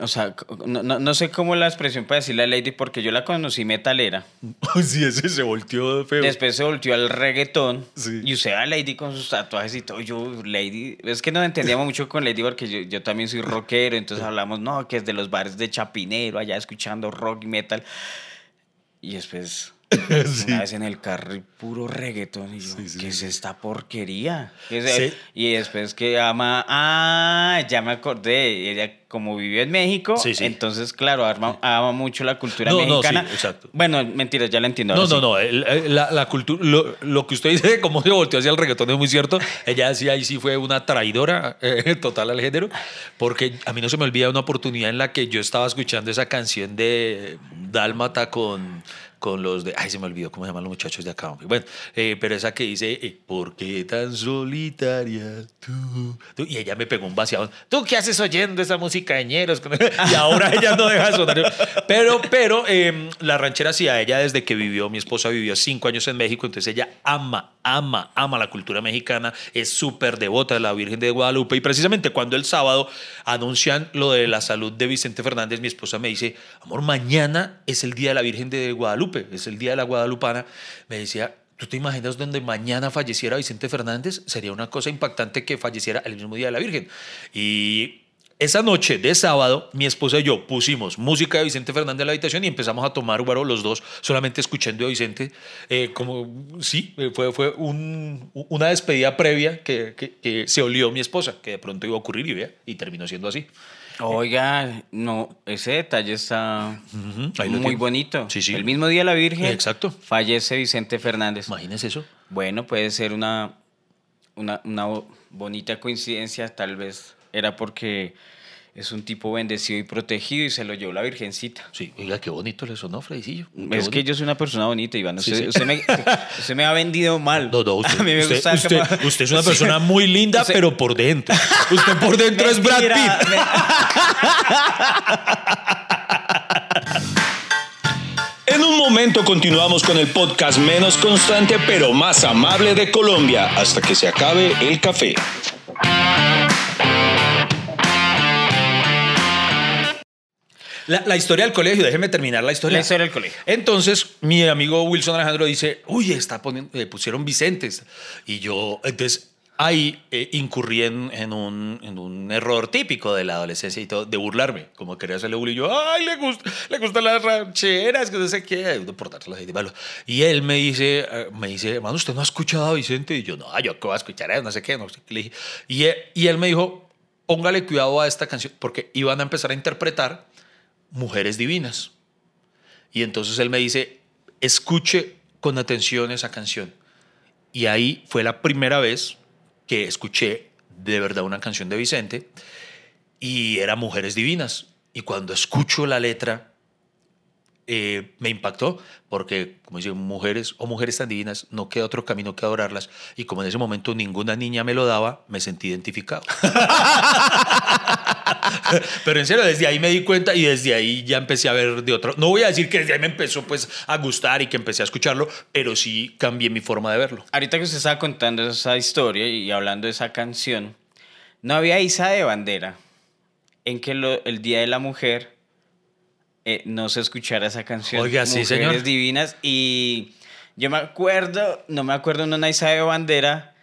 o sea, no, no- no sé cómo la expresión para decirle a Lady, porque yo la conocí metalera. sí, ese se volteó feo. Después se volteó al reggaetón. Sí. Y usted a Lady con sus tatuajes y todo. Yo, Lady. Es que nos entendíamos mucho con Lady porque yo, yo también soy rockero. Entonces hablamos, no, que es de los bares de Chapinero, allá escuchando rock y metal. Y después, Sí. una vez en el carro, y puro reggaetón. Y yo, Sí, sí, ¿qué es sí. esta porquería? ¿Qué es Sí. el-?" Y después que ama. Ah, ya me acordé. Ella, como vivió en México, Sí, sí. entonces, claro, ama, ama mucho la cultura No, mexicana. sí, exacto. Bueno, mentira, ya la entiendo. No, no, sí. no. el- el- la, la cultura, lo, lo que usted dice, cómo se volteó hacia el reggaetón es muy cierto. Ella decía ahí sí fue una traidora eh, total al género, porque a mí no se me olvida una oportunidad en la que yo estaba escuchando esa canción de Dálmata con, con los de. Ay, se me olvidó cómo se llaman los muchachos de acá. hombre. Bueno, eh, pero esa que dice, eh, ¿por qué tan solitaria tú? Y ella me pegó un vaciado. ¿Tú qué haces oyendo esa música de ñeros? y ahora ella no deja de sonar. Pero, pero eh, la ranchera sí, a ella desde que vivió, mi esposa vivió cinco años en México, entonces ella ama, ama, ama la cultura mexicana, es súper devota de la Virgen de Guadalupe. Y precisamente cuando el sábado anuncian lo de la salud de Vicente Fernández, mi esposa me dice, amor, mañana es el día de la Virgen de Guadalupe, es el día de la Guadalupana. Me decía, ¿Tú te imaginas donde mañana falleciera Vicente Fernández? Sería una cosa impactante que falleciera el mismo día de la Virgen. Y esa noche de sábado, mi esposa y yo pusimos música de Vicente Fernández en la habitación y empezamos a tomar guaro los dos, solamente escuchando a Vicente. Eh, como, sí, eh, fue, fue un- una despedida previa que, se olió mi esposa, que de pronto iba a ocurrir y terminó siendo así. Oiga, no, ese detalle está muy tiene. bonito. Sí, sí. El mismo día la Virgen. Exacto. Fallece Vicente Fernández. Imagínese eso. Bueno, puede ser una, una, una bo- bonita coincidencia, tal vez era porque es un tipo bendecido y protegido y se lo llevó la Virgencita. Sí, oiga, qué bonito le sonó, Fredicillo. Es que yo soy una persona bonita, Iván. Usted, sí. usted me, usted me ha vendido mal. No, no, usted, A mí me usted- gusta usted- como- usted es una persona muy linda, pero por dentro. Usted por dentro es Brad Pitt. En un momento continuamos con el podcast menos constante pero más amable de Colombia hasta que se acabe el café. La, la historia del colegio, déjeme terminar la historia. La historia del colegio. Entonces, mi amigo Wilson Alejandro dice, uy, está poniendo, eh, pusieron Vicentes. Y yo, entonces, ahí eh, incurrí en, en un, en un error típico de la adolescencia y todo, de burlarme. Como quería hacerle bullying, yo, ay, le, gusta, le gustan las rancheras, que no sé qué. Y él me dice, eh, me dice, hermano, ¿usted no ha escuchado a Vicente? Y yo, no, yo qué voy a escuchar, él? no sé qué, no sé qué. Le dije. Y, él- y él me dijo, póngale cuidado a esta canción, porque iban a empezar a interpretar Mujeres Divinas. Y entonces él me dice, escuche con atención esa canción. Y ahí fue la primera vez que escuché de verdad una canción de Vicente y era Mujeres Divinas. Y cuando escucho la letra, eh, me impactó porque, como dicen, mujeres o mujeres tan divinas, no queda otro camino que adorarlas. Y como en ese momento ninguna niña me lo daba, me sentí identificado. Pero en serio, desde ahí me di cuenta y desde ahí ya empecé a ver de otro. No voy a decir que desde ahí me empezó pues a gustar y que empecé a escucharlo, pero sí cambié mi forma de verlo. Ahorita que usted estaba contando esa historia y hablando de esa canción, no había Isa de bandera en que el Día de la Mujer eh, no se escuchara esa canción. Oiga, sí, Mujeres señor. divinas. Y yo me acuerdo, no me acuerdo en una Isa de bandera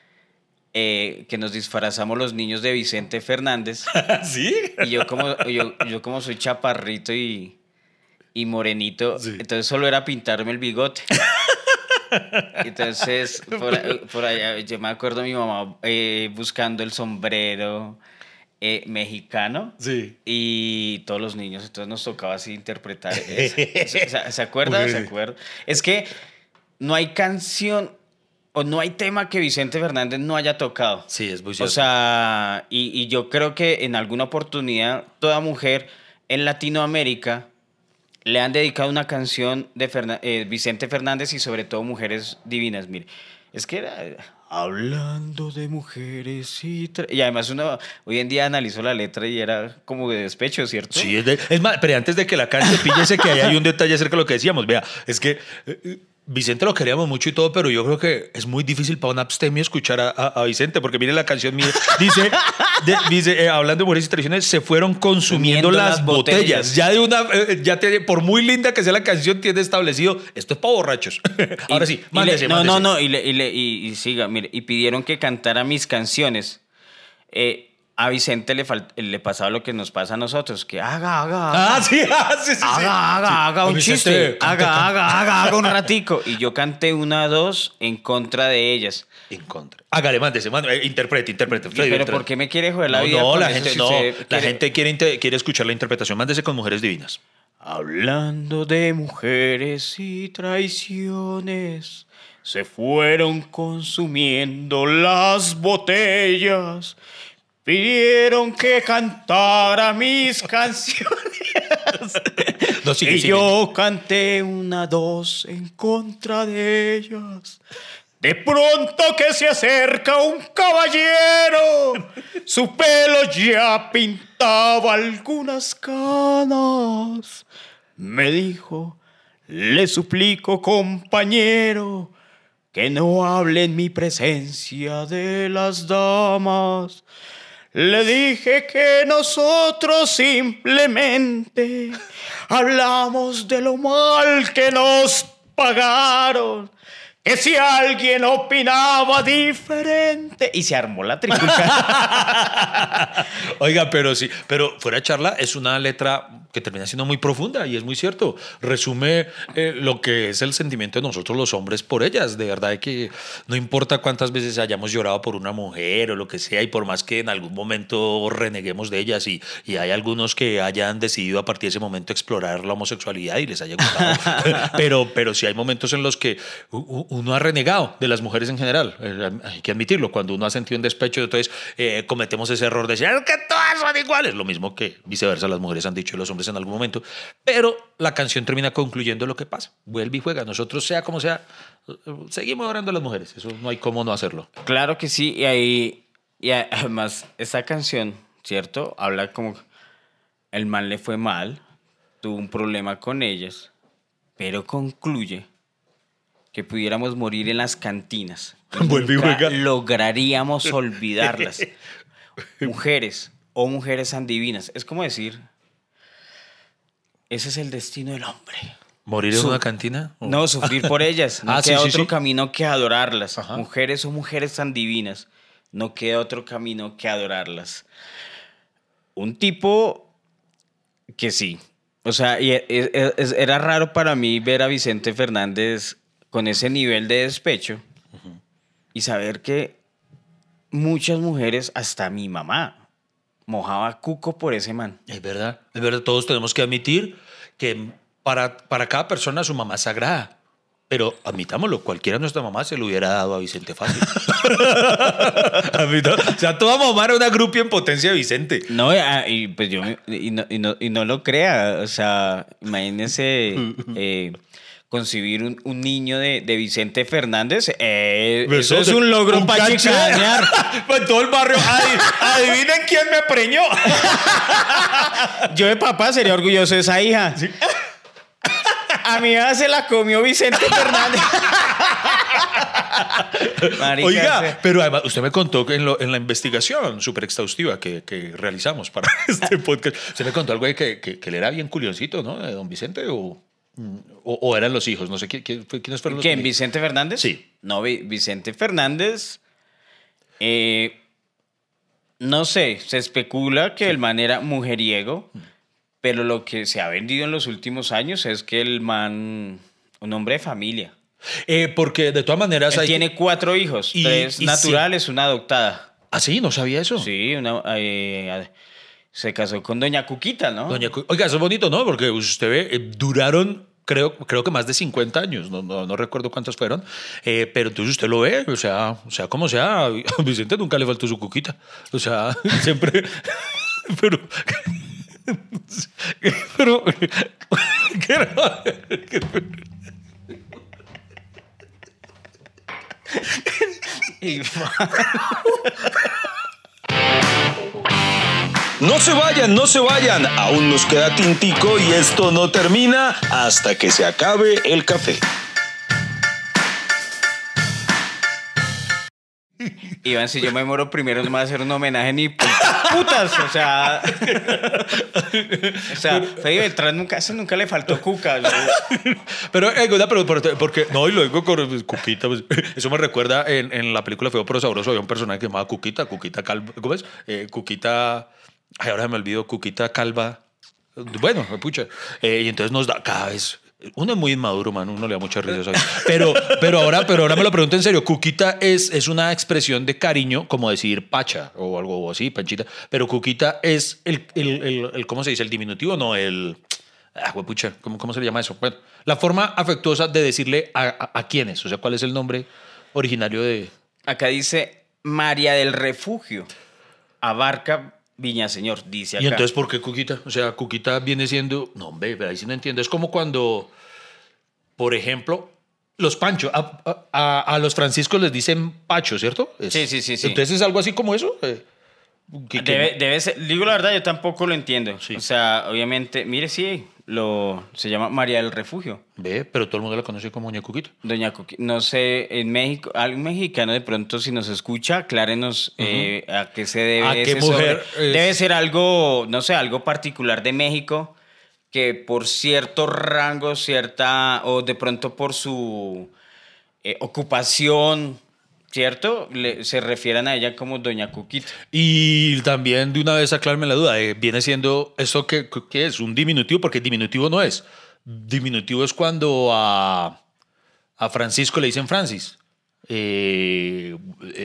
eh, que nos disfrazamos los niños de Vicente Fernández. ¿Sí? Y yo como, yo, yo como soy chaparrito y, y morenito, Sí. entonces solo era pintarme el bigote. Entonces, por, por allá, yo me acuerdo de mi mamá eh, buscando el sombrero eh, mexicano. Sí. Y todos los niños, entonces nos tocaba así interpretar. ¿Se, se- se acuerda? ¿Se acuerda? Es que no hay canción o no hay tema que Vicente Fernández no haya tocado. Sí, es muy O cierto. sea, y, y yo creo que en alguna oportunidad toda mujer en Latinoamérica le han dedicado una canción de eh, Vicente Fernández y sobre todo Mujeres Divinas. Mire, es que era hablando de mujeres y... Y además uno hoy en día analizó la letra y era como de despecho, ¿cierto? Sí, es, de- más, pero antes de que la cante, píllese que ahí hay un detalle acerca de lo que decíamos. Vea, es que eh, Vicente lo queríamos mucho y todo, pero yo creo que es muy difícil para un abstemio escuchar a, a- a Vicente, porque mire la canción mía. Dice, de- dice eh, hablando de mujeres y tradiciones, se fueron consumiendo las, las botellas. botellas. Ya de una, eh, ya tiene, por muy linda que sea la canción, tiene establecido, esto es para borrachos. Ahora sí, le- mándese, no, mándese. no, no, y, le- y le- y- y siga, mire, y pidieron que cantara mis canciones. Eh, a Vicente le, le pasaba lo que nos pasa a nosotros, que haga, haga, haga. Ah, sí, ah, sí, sí, sí. Haga, haga, Sí. haga un Vicente, chiste. canta, Haga, canta. haga, haga, haga un ratico. Y yo canté una, dos en contra de ellas. En contra. Hágale, mándese, mándese, eh, interprete, interprete. Freddy Pero. ¿por qué me quiere joder la No, vida? no, la gente, si no, usted la quiere- gente quiere, quiere escuchar la interpretación. Mándese con mujeres divinas. Hablando de mujeres y traiciones, se fueron consumiendo las botellas. Pidieron que cantara mis canciones. No, sigue, y sigue. yo canté una, dos en contra de ellas. De pronto que se acerca un caballero, su pelo ya pintaba algunas canas. Me dijo, le suplico compañero, que no hable en mi presencia de las damas. Le dije que nosotros simplemente hablamos de lo mal que nos pagaron. Que si alguien opinaba diferente. Y se armó la tripulca. Oiga, pero sí, pero fuera de charla es una letra que termina siendo muy profunda y es muy cierto. Resume eh, lo que es el sentimiento de nosotros los hombres por ellas. De verdad que no importa cuántas veces hayamos llorado por una mujer o lo que sea y por más que en algún momento reneguemos de ellas y, y hay algunos que hayan decidido a partir de ese momento explorar la homosexualidad y les haya gustado. pero, pero sí hay momentos en los que uno ha renegado de las mujeres en general. Eh, Hay que admitirlo. Cuando uno ha sentido un despecho, entonces eh, cometemos ese error de decir "Es que todas son iguales. Lo mismo que viceversa las mujeres han dicho y los hombres en algún momento. Pero la canción termina concluyendo lo que pasa. Vuelve y juega. Nosotros, sea como sea, seguimos adorando a las mujeres. Eso no hay cómo no hacerlo. claro que sí. Y ahí, y además, esta canción, ¿cierto? Habla como el mal le fue mal, tuvo un problema con ellas, pero concluye que pudiéramos morir en las cantinas. Vuelve y juega. lograríamos olvidarlas. mujeres o mujeres tan divinas. Es como decir, ese es el destino del hombre. ¿Morir en Su- una cantina? ¿O- No, sufrir por ellas. No Ah, sí, queda sí, otro sí. camino que adorarlas. Ajá. Mujeres o mujeres tan divinas. No queda otro camino que adorarlas. Un tipo que sí. O sea, y e- e- es- era raro para mí ver a Vicente Fernández con ese nivel de despecho y saber que muchas mujeres, hasta mi mamá, mojaba cuco por ese man. Es verdad, es verdad. Todos tenemos que admitir que para, para cada persona su mamá es sagrada. Pero admitámoslo, cualquiera de nuestra mamá se lo hubiera dado a Vicente fácil. O sea, toda mamá era una grupia en potencia de Vicente. No, ah, y pues yo, y no, y no, y no lo crea, o sea, imagínense eh, concebir un, un niño de, de Vicente Fernández, eh, eso es un logro Un para chicanear. Pues todo el barrio. "Adi- adivinen quién me preñó. Yo de papá sería orgulloso de esa hija. A mi hija se la comió Vicente Fernández. Marica, Oiga, pero además, usted me contó que en, lo- en la investigación súper exhaustiva que, que realizamos para este podcast, usted me contó algo de que, que, que él era bien culioncito, ¿no? De don Vicente o, o, o eran los hijos, no sé ¿quién, quién fue- quiénes fueron los ¿Quién? ¿Vicente Fernández? Sí. No, Vi- Vicente Fernández. eh, no sé, se especula que el man era mujeriego, pero lo que se ha vendido en los últimos años es que el man, un hombre de familia. Eh, porque de todas maneras Él hay... tiene cuatro hijos, Y- tres y naturales, una adoptada. Ah, sí, no sabía eso. Sí, una, eh, se casó con doña Cuquita, ¿no? Doña Cu- Oiga, eso es bonito, ¿no? Porque usted ve, eh, duraron, creo, creo que más de 50 años, no, no, no recuerdo cuántos fueron, eh, pero entonces usted lo ve, o sea, o sea, como sea, a Vicente nunca le faltó su cuquita, o sea, siempre, pero, pero, ¿qué era? Y- no se vayan, no se vayan. Aún nos queda tintico y esto no termina hasta que se acabe el café. Iván, si yo me muero primero, no me va a hacer un homenaje ni putas. O sea. o sea, Freddy Beltrán nunca, eso nunca le faltó cuca. pero, eh, pero porque. No, y luego con Cuquita. Pues, eso me recuerda en, la película Feo pero Sabroso. Había un personaje que llamaba Cuquita, Cuquita Calvo. ¿Cómo es? Eh, Cuquita ahora me olvido, Cuquita Calva, bueno, pucha, Eh, y entonces nos da cada vez, uno es muy inmaduro, man, uno le da mucha risa, ¿sabes? Pero, pero, ahora, pero ahora me lo pregunto en serio, Cuquita es, es una expresión de cariño, como decir pacha o algo así, panchita, pero Cuquita es el, el, el, ¿cómo se dice? El diminutivo, no, el... Ah, huepucha, ¿cómo, ¿cómo se le llama eso? Bueno, la forma afectuosa de decirle a, a, a quiénes, o sea, ¿cuál es el nombre originario de...? Acá dice María del Refugio. Abarca Viñaseñor, dice acá. Y entonces, ¿por qué Cuquita? O sea, Cuquita viene siendo... No, hombre, pero ahí sí no entiendo. Es como cuando, por ejemplo, los Pancho, a, a- a- a los franciscos les dicen Pacho, ¿cierto? Es- Sí, sí, sí, sí. Entonces, ¿es algo así como eso? Eh, que- que- Debe, debe ser, digo la verdad, yo tampoco lo entiendo. Sí. O sea, obviamente, mire, sí, lo, se llama María del Refugio. Ve, pero todo el mundo la conoce como Doña Cuquita. Doña Coqui- no sé, en México, algún mexicano de pronto si nos escucha, aclárenos eh, a qué se debe ¿A qué mujer sobre. es? Debe ser algo, no sé, algo particular de México que por cierto rango, cierta, o de pronto por su eh, ocupación, ¿cierto? Le- se refieran a ella como Doña Cuquita. Y también de una vez aclararme la duda, eh, viene siendo esto que, que es un diminutivo, porque diminutivo no es. Diminutivo es cuando a, a Francisco le dicen Francis. Eh,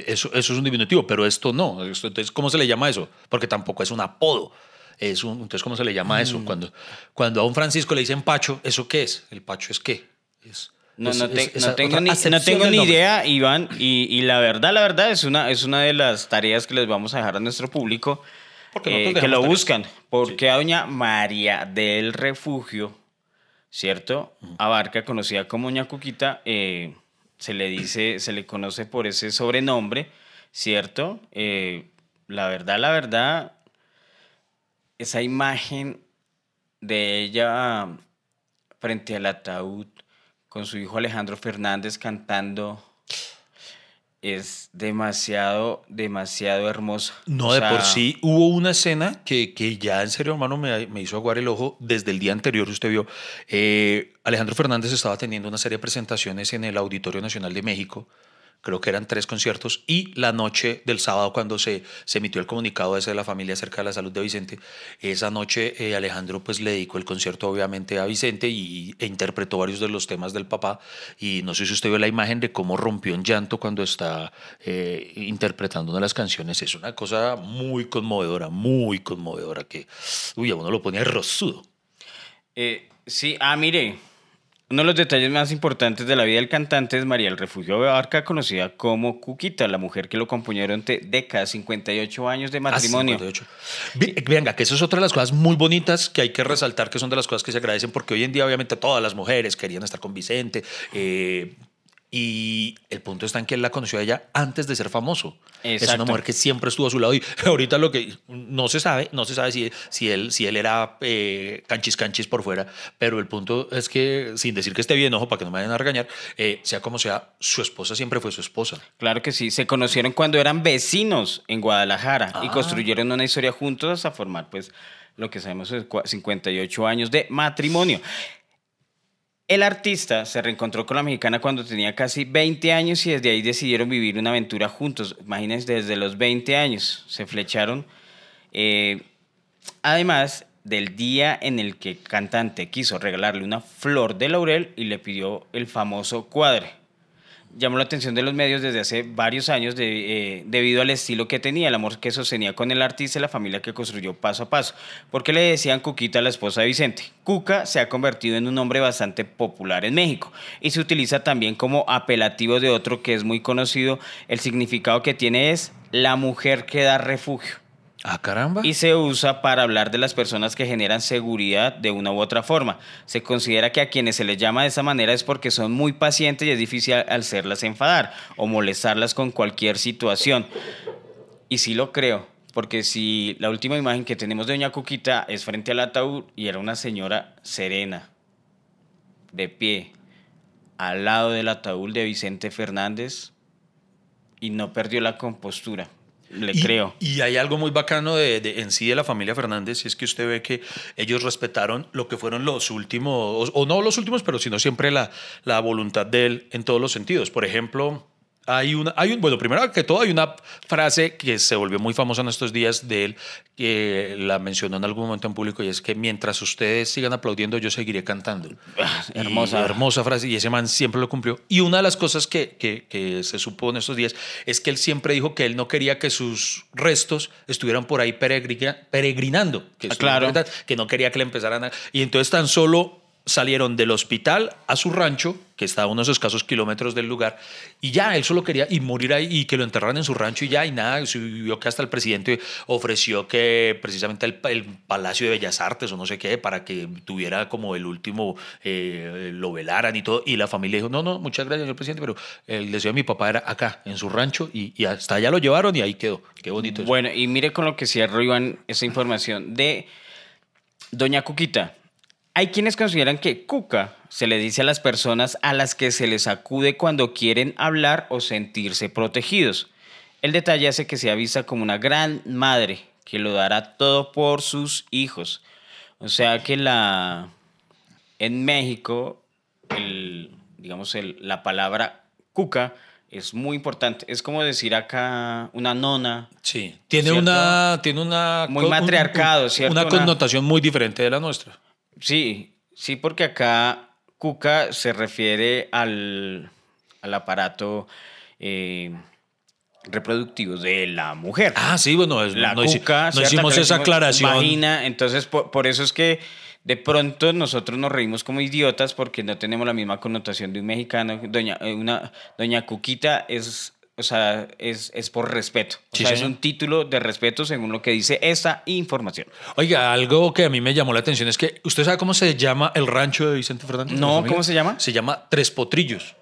eso, eso es un diminutivo, pero esto no. Esto- entonces, ¿cómo se le llama eso? Porque tampoco es un apodo. Es un, entonces, ¿cómo se le llama Mm. eso? Cuando, cuando a un Francisco le dicen Pacho, ¿eso qué es? ¿El Pacho es qué? Es, No, no, te- no tengo ni, no tengo ni idea, Iván, y, y la verdad, la verdad es una, es una de las tareas que les vamos a dejar a nuestro público, Porque eh, que lo buscan, porque a doña María del Refugio, ¿cierto? Abarca, conocida como doña Cuquita, eh, se le dice, se le conoce por ese sobrenombre, ¿cierto? Eh, la verdad, la verdad, esa imagen de ella frente al ataúd con su hijo Alejandro Fernández cantando es demasiado, demasiado hermosa. No, O de por sí hubo una escena que, que ya en serio, hermano, me, me hizo aguar el ojo desde el día anterior. Usted vio, eh, Alejandro Fernández estaba teniendo una serie de presentaciones en el Auditorio Nacional de México. Creo que eran tres conciertos. Y la noche del sábado, cuando se, se emitió el comunicado ese de la familia acerca de la salud de Vicente, esa noche eh, Alejandro pues le dedicó el concierto obviamente a Vicente y, e interpretó varios de los temas del papá. Y no sé si usted vio la imagen de cómo rompió en llanto cuando está eh, interpretando una de las canciones. Es una cosa muy conmovedora, muy conmovedora que, uy, a uno lo ponía rosudo. eh, sí, ah, mire, uno de los detalles más importantes de la vida del cantante es María del Refugio Abarca, conocida como Cuquita, la mujer que lo acompañó durante décadas, 58 años de Ah, matrimonio. 58. Vi- Venga, que eso es otra de las cosas muy bonitas que hay que resaltar, que son de las cosas que se agradecen, porque hoy en día obviamente todas las mujeres querían estar con Vicente. eh, y el punto está en que él la conoció a ella antes de ser famoso. Es Exacto. una mujer que siempre estuvo a su lado. Y ahorita lo que no se sabe, no se sabe si, si, él, si él era eh, canchis canchis por fuera, pero el punto es que, sin decir que esté bien, ojo, para que no me vayan a regañar, eh, sea como sea, su esposa siempre fue su esposa. Claro que sí, se conocieron cuando eran vecinos en Guadalajara y Ah. construyeron una historia juntos hasta formar pues lo que sabemos es cua- 58 años de matrimonio. El artista se reencontró con la mexicana cuando tenía casi 20 años y desde ahí decidieron vivir una aventura juntos. Imagínense, desde los 20 años se flecharon. Eh, además del día en el que el cantante quiso regalarle una flor de laurel y le pidió el famoso cuadre. Llamó la atención de los medios desde hace varios años eh, debido al estilo que tenía, el amor que sostenía con el artista y la familia que construyó paso a paso. Porque le decían Cuquita a la esposa de Vicente. Cuca se ha convertido en un nombre bastante popular en México y se utiliza también como apelativo de otro que es muy conocido. El significado que tiene es la mujer que da refugio Ah, caramba. y se usa para hablar de las personas que generan seguridad de una u otra forma. Se considera que a quienes se les llama de esa manera es porque son muy pacientes y es difícil hacerlas enfadar o molestarlas con cualquier situación. Y sí lo creo, porque si la última imagen que tenemos de Doña Cuquita es frente al ataúd y era una señora serena, de pie, al lado del ataúd de Vicente Fernández, y no perdió la compostura. Le y, creo. Y hay algo muy bacano de, de- en sí de la familia Fernández, y es que usted ve que ellos respetaron lo que fueron los últimos, o, o no los últimos, pero sino siempre la, la voluntad de él en todos los sentidos. Por ejemplo, hay una, hay un, bueno, primero que todo hay una frase que se volvió muy famosa en estos días de él, que la mencionó en algún momento en público, y es que mientras ustedes sigan aplaudiendo, yo seguiré cantando. Ah, Y hermosa. hermosa frase, y ese man siempre lo cumplió. Y una de las cosas que, que, que se supo en estos días es que él siempre dijo que él no quería que sus restos estuvieran por ahí peregrina- peregrinando, que, Ah, claro. verdad, que no quería que le empezaran a... Y entonces tan solo salieron del hospital a su rancho, que está a unos escasos kilómetros del lugar, y ya, él solo quería y morir ahí y que lo enterraran en su rancho y ya, y nada, vio que hasta el presidente ofreció que precisamente el, Palacio de Bellas Artes o no sé qué, para que tuviera como el último, eh, lo velaran y todo, y la familia dijo, no, no, muchas gracias, señor presidente, pero el deseo de mi papá era acá, en su rancho, y, hasta allá lo llevaron y ahí quedó. Qué bonito. Bueno, y mire con lo que cierro, Iván, esa información de Doña Cuquita. Hay quienes consideran que Cuca se le dice a las personas a las que se les acude cuando quieren hablar o sentirse protegidos. El detalle hace que sea vista como una gran madre que lo dará todo por sus hijos. O sea que la en México, el, digamos, el- la palabra cuca es muy importante. Es como decir acá una nona, Sí, tiene ¿Cierto? una, tiene una Muy matriarcado, un- ¿cierto? Una- connotación muy diferente de la nuestra. Sí, sí, porque acá cuca se refiere al, al aparato eh, reproductivo de la mujer. Ah, sí, bueno, es- la no, cuca, no hicimos esa aclaración. Vagina, entonces por, por eso es que de pronto nosotros nos reímos como idiotas porque no tenemos la misma connotación de un mexicano. Doña, eh, una, doña Cuquita es, o sea, es, es por respeto. O Sí, sea, es un título de respeto según lo que dice esta información. Oiga, algo que a mí me llamó la atención es que, ¿usted sabe cómo se llama el rancho de Vicente Fernández? No. ¿cómo se llama? Se llama Tres Potrillos.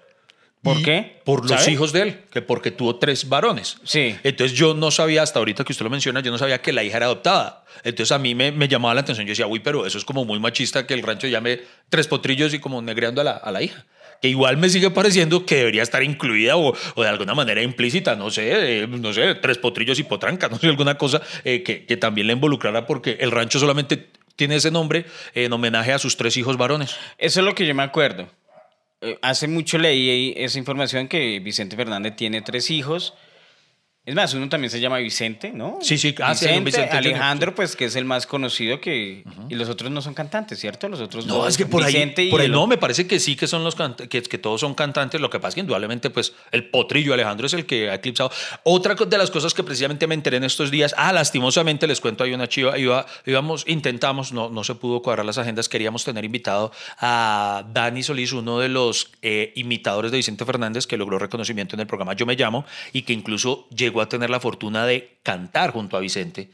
¿Por qué? Por los hijos de él, que porque tuvo tres varones. Sí. Entonces yo no sabía, hasta ahorita que usted lo menciona, yo no sabía que la hija era adoptada. Entonces a mí me, me llamaba la atención. Yo decía, uy, pero eso es como muy machista que el rancho llame tres potrillos y como negreando a la, a la hija. Que igual me sigue pareciendo que debería estar incluida o, de alguna manera implícita, no sé, eh, no sé, tres potrillos y potranca, no sé, alguna cosa eh, que, que también le involucrara porque el rancho solamente tiene ese nombre en homenaje a sus tres hijos varones. Eso es lo que yo me acuerdo. Eh, Hace mucho leí esa información que Vicente Fernández tiene tres hijos. Es más, uno también se llama Vicente, ¿no? Sí, sí, ah, sí, Vicente, Vicente Junior, Alejandro, pues que es el más conocido que... Y los otros no son cantantes, ¿cierto? Los otros No, dos, es que por Vicente ahí, por ahí el no, me parece que sí que son los que, que todos son cantantes. Lo que pasa es que indudablemente, pues, el potrillo Alejandro es el que ha eclipsado. Otra de las cosas que precisamente me enteré en estos días, ah, lastimosamente les cuento, hay una chiva, iba, íbamos, intentamos, no, no se pudo cuadrar las agendas, queríamos tener invitado a Dani Solís, uno de los eh, imitadores de Vicente Fernández que logró reconocimiento en el programa Yo Me Llamo y que incluso llegó a tener la fortuna de cantar junto a Vicente.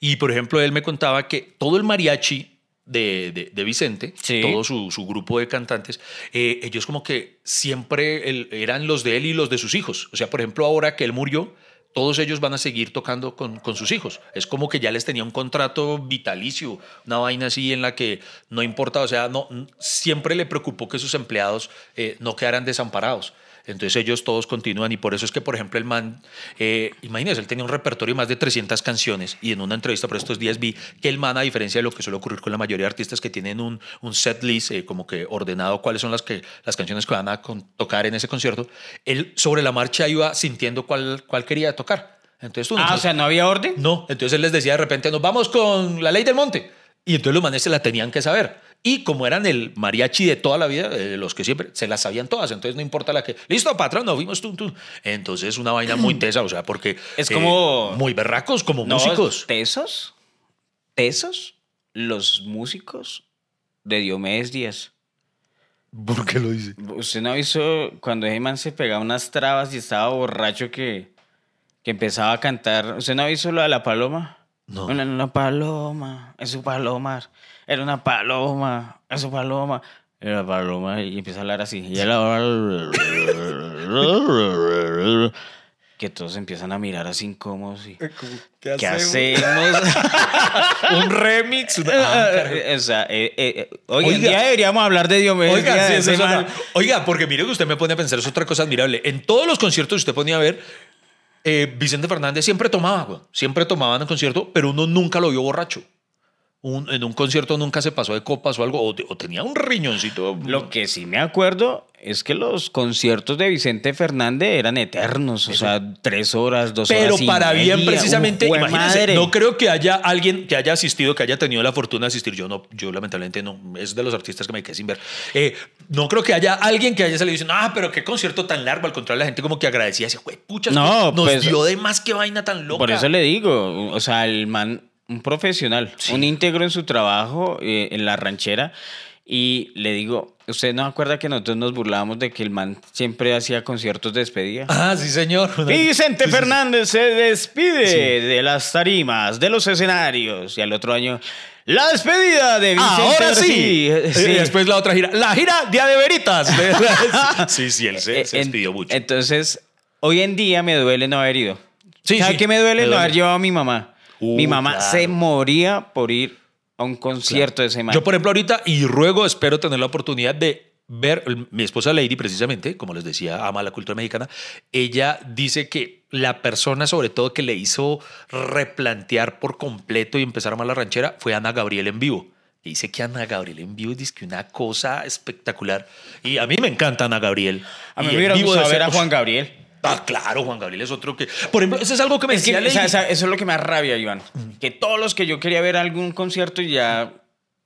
Y, por ejemplo, él me contaba que todo el mariachi de, de- de Vicente, Sí. todo su, su grupo de cantantes, eh, ellos como que siempre el- eran los de él y los de sus hijos. O sea, por ejemplo, ahora que él murió, todos ellos van a seguir tocando con, con sus hijos. Es como que ya les tenía un contrato vitalicio, una vaina así en la que no importa, o sea, no, siempre le preocupó que sus empleados eh, no quedaran desamparados. Entonces ellos todos continúan y por eso es que, por ejemplo, el man, eh, imagínense, él tenía un repertorio de más de 300 canciones y en una entrevista por estos días vi que el man, a diferencia de lo que suele ocurrir con la mayoría de artistas que tienen un, un set list eh, como que ordenado cuáles son las, que, las canciones que van a con- tocar en ese concierto, él sobre la marcha iba sintiendo cuál, cuál quería tocar. Entonces, tú, Ah, o sea, ¿no había orden? no, entonces él les decía de repente, nos vamos con la ley del monte. Y entonces los manes se la tenían que saber. Y como eran el mariachi de toda la vida, eh, los que siempre se las sabían todas, entonces no importa la que, listo, patrón, nos vimos tú, tú. Entonces una vaina muy tesa, o sea, porque... Es eh, como- muy berracos, como No, músicos. ¿Tesos? ¿Tesos? Los músicos de Diomedes Díaz. ¿Por qué lo dice? ¿Usted no hizo cuando ese man se pegaba unas trabas y estaba borracho que, que empezaba a cantar? ¿Usted no hizo lo de la paloma? No. Una, una paloma, es su paloma. Era una paloma, es su paloma. Era una paloma y empieza a hablar así. Y él ahora- Que todos empiezan a mirar así incómodos. Y, ¿Qué hacemos? Un remix. Ah, o sea, eh, eh, eh, Oiga. día deberíamos hablar de Diomedes Oiga, sí, de eso porque mire que usted me pone a pensar, es otra cosa admirable. En todos los conciertos usted ponía a ver, eh, Vicente Fernández siempre tomaba. Siempre tomaba en el concierto, pero uno nunca lo vio borracho. Un- en un concierto nunca se pasó de copas o algo, o, te- o tenía un riñoncito. Lo que sí me acuerdo es que los conciertos de Vicente Fernández eran eternos, o sea, tres horas, dos Pero horas. y para bien, precisamente, ¡Uf, jue imagínense, madre! no creo que haya alguien que haya asistido, que haya tenido la fortuna de asistir. Yo no, yo lamentablemente no, es de los artistas que me quedé sin ver. Eh, no creo que haya alguien que haya salido diciendo, ah, pero qué concierto tan largo. Al contrario, la gente como que agradecía, decía, güey, pucha, No, nos pues- dio de más que vaina tan loca. Por eso le digo, o sea, el man, un profesional, Sí. un íntegro en su trabajo eh, en la ranchera. Y le digo, ¿usted no acuerda que nosotros nos burlábamos de que el man siempre hacía conciertos de despedida? Ah, sí, señor. Vicente Sí, sí, sí. Fernández se despide de las tarimas, de los escenarios. Y al otro año, la despedida de Vicente. Ahora sí. sí. Y después la otra gira. La gira Día de Veritas. sí, sí, él se, Eh, se despidió mucho. Entonces, hoy en día me duele no haber ido. Sí, ¿Sabe sí, qué me duele? me No haber llevado a mi mamá. Uh, mi mamá claro. se moría por ir a un concierto de ese man. Yo, por ejemplo, ahorita, y ruego, espero tener la oportunidad de ver, mi esposa Lady, precisamente, como les decía, ama la cultura mexicana, ella dice que la persona, sobre todo, que le hizo replantear por completo y empezar a amar la ranchera fue Ana Gabriel en vivo. Y dice que Ana Gabriel en vivo es que una cosa espectacular. Y a mí me encanta Ana Gabriel. a mí Y me hubiera gustado ver a Juan Gabriel. Ah, claro, Juan Gabriel es otro que... Por ejemplo, eso es algo que me Es que, decía o sea, Lady. o sea, eso es lo que me da rabia, Iván. Que todos los que yo quería ver algún concierto ya...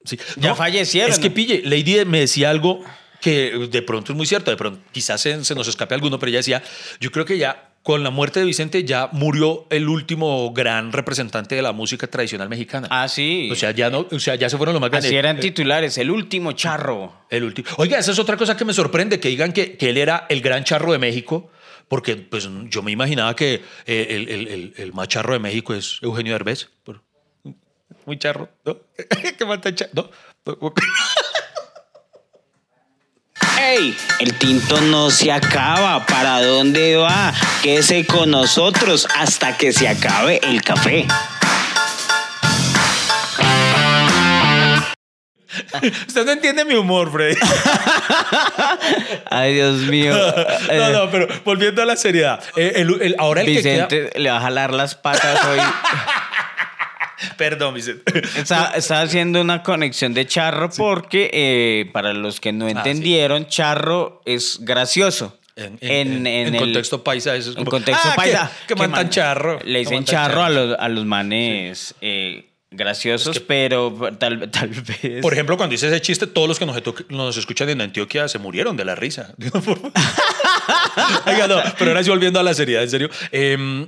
Sí. Ya fallecieron, Es que pille, Lady me decía algo que de pronto es muy cierto, de pronto quizás se, se nos escape alguno, pero ella decía, yo creo que ya con la muerte de Vicente ya murió el último gran representante de la música tradicional mexicana. Ah, sí. O sea, ya no, o sea, ya se fueron los más grandes. Así eran titulares. El último charro. El último. Oiga, esa es otra cosa que me sorprende, que digan que, que él era el gran charro de México, porque pues yo me imaginaba que eh, el, el, el, el más charro de México es Eugenio Derbez. Muy charro, ¿no? ¿Qué tan charro? ¿No? ¡Ey! El tinto no se acaba. ¿Para dónde va? Quédese con nosotros hasta que se acabe el café. Usted no entiende mi humor, Freddy. Ay, Dios mío. No, no, pero volviendo a la seriedad. Eh, el- el- ahora el que Vicente le va a jalar las patas hoy. Perdón, Vicente. Está, está haciendo una conexión de charro porque, eh, para los que no Ah, entendieron, charro es gracioso. En, en- en el- contexto paisa, eso es En como, contexto "Ah, paisa. Que, que man charro. Le dicen charro, a los, a los manes eh, graciosos, Es que- pero tal, tal vez. Por ejemplo, cuando hice ese chiste, todos los que nos, nos escuchan en Antioquia se murieron de la risa. De una forma. Oiga, no, pero ahora sí volviendo a la seriedad, en serio. Em,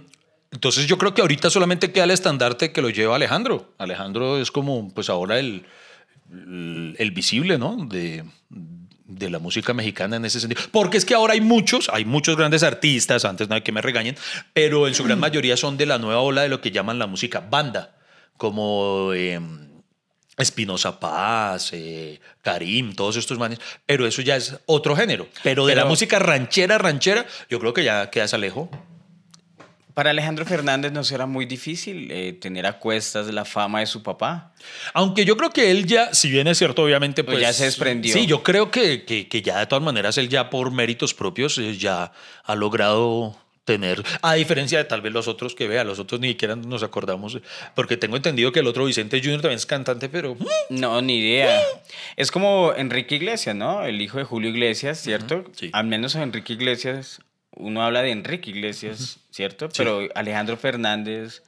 entonces yo creo que ahorita solamente queda el estandarte que lo lleva Alejandro. Alejandro es como, pues ahora el, el, el visible, ¿no? De, de la música mexicana en ese sentido. Porque es que ahora hay muchos, hay muchos grandes artistas, antes no hay que me regañen, pero en su gran mayoría son de la nueva ola de lo que llaman la música banda, como... em, Espinosa Paz, eh, Karim, todos estos manes, pero eso ya es otro género. Pero de la música ranchera, ranchera, yo creo que ya quedas alejo. Para Alejandro Fernández no será muy difícil eh, tener a cuestas la fama de su papá. Aunque yo creo que él ya, si bien es cierto, obviamente, Pues pues. ya se desprendió. Sí, yo creo que, que, que ya de todas maneras él ya por méritos propios eh, ya ha logrado tener, a diferencia de tal vez los otros que vea, los otros ni siquiera nos acordamos, porque tengo entendido que el otro Vicente Junior también es cantante, pero mm, No, ni idea. Es como Enrique Iglesias, ¿no? El hijo de Julio Iglesias, ¿cierto? sí. Al menos Enrique Iglesias, uno habla de Enrique Iglesias, ¿cierto? Pero Alejandro Fernández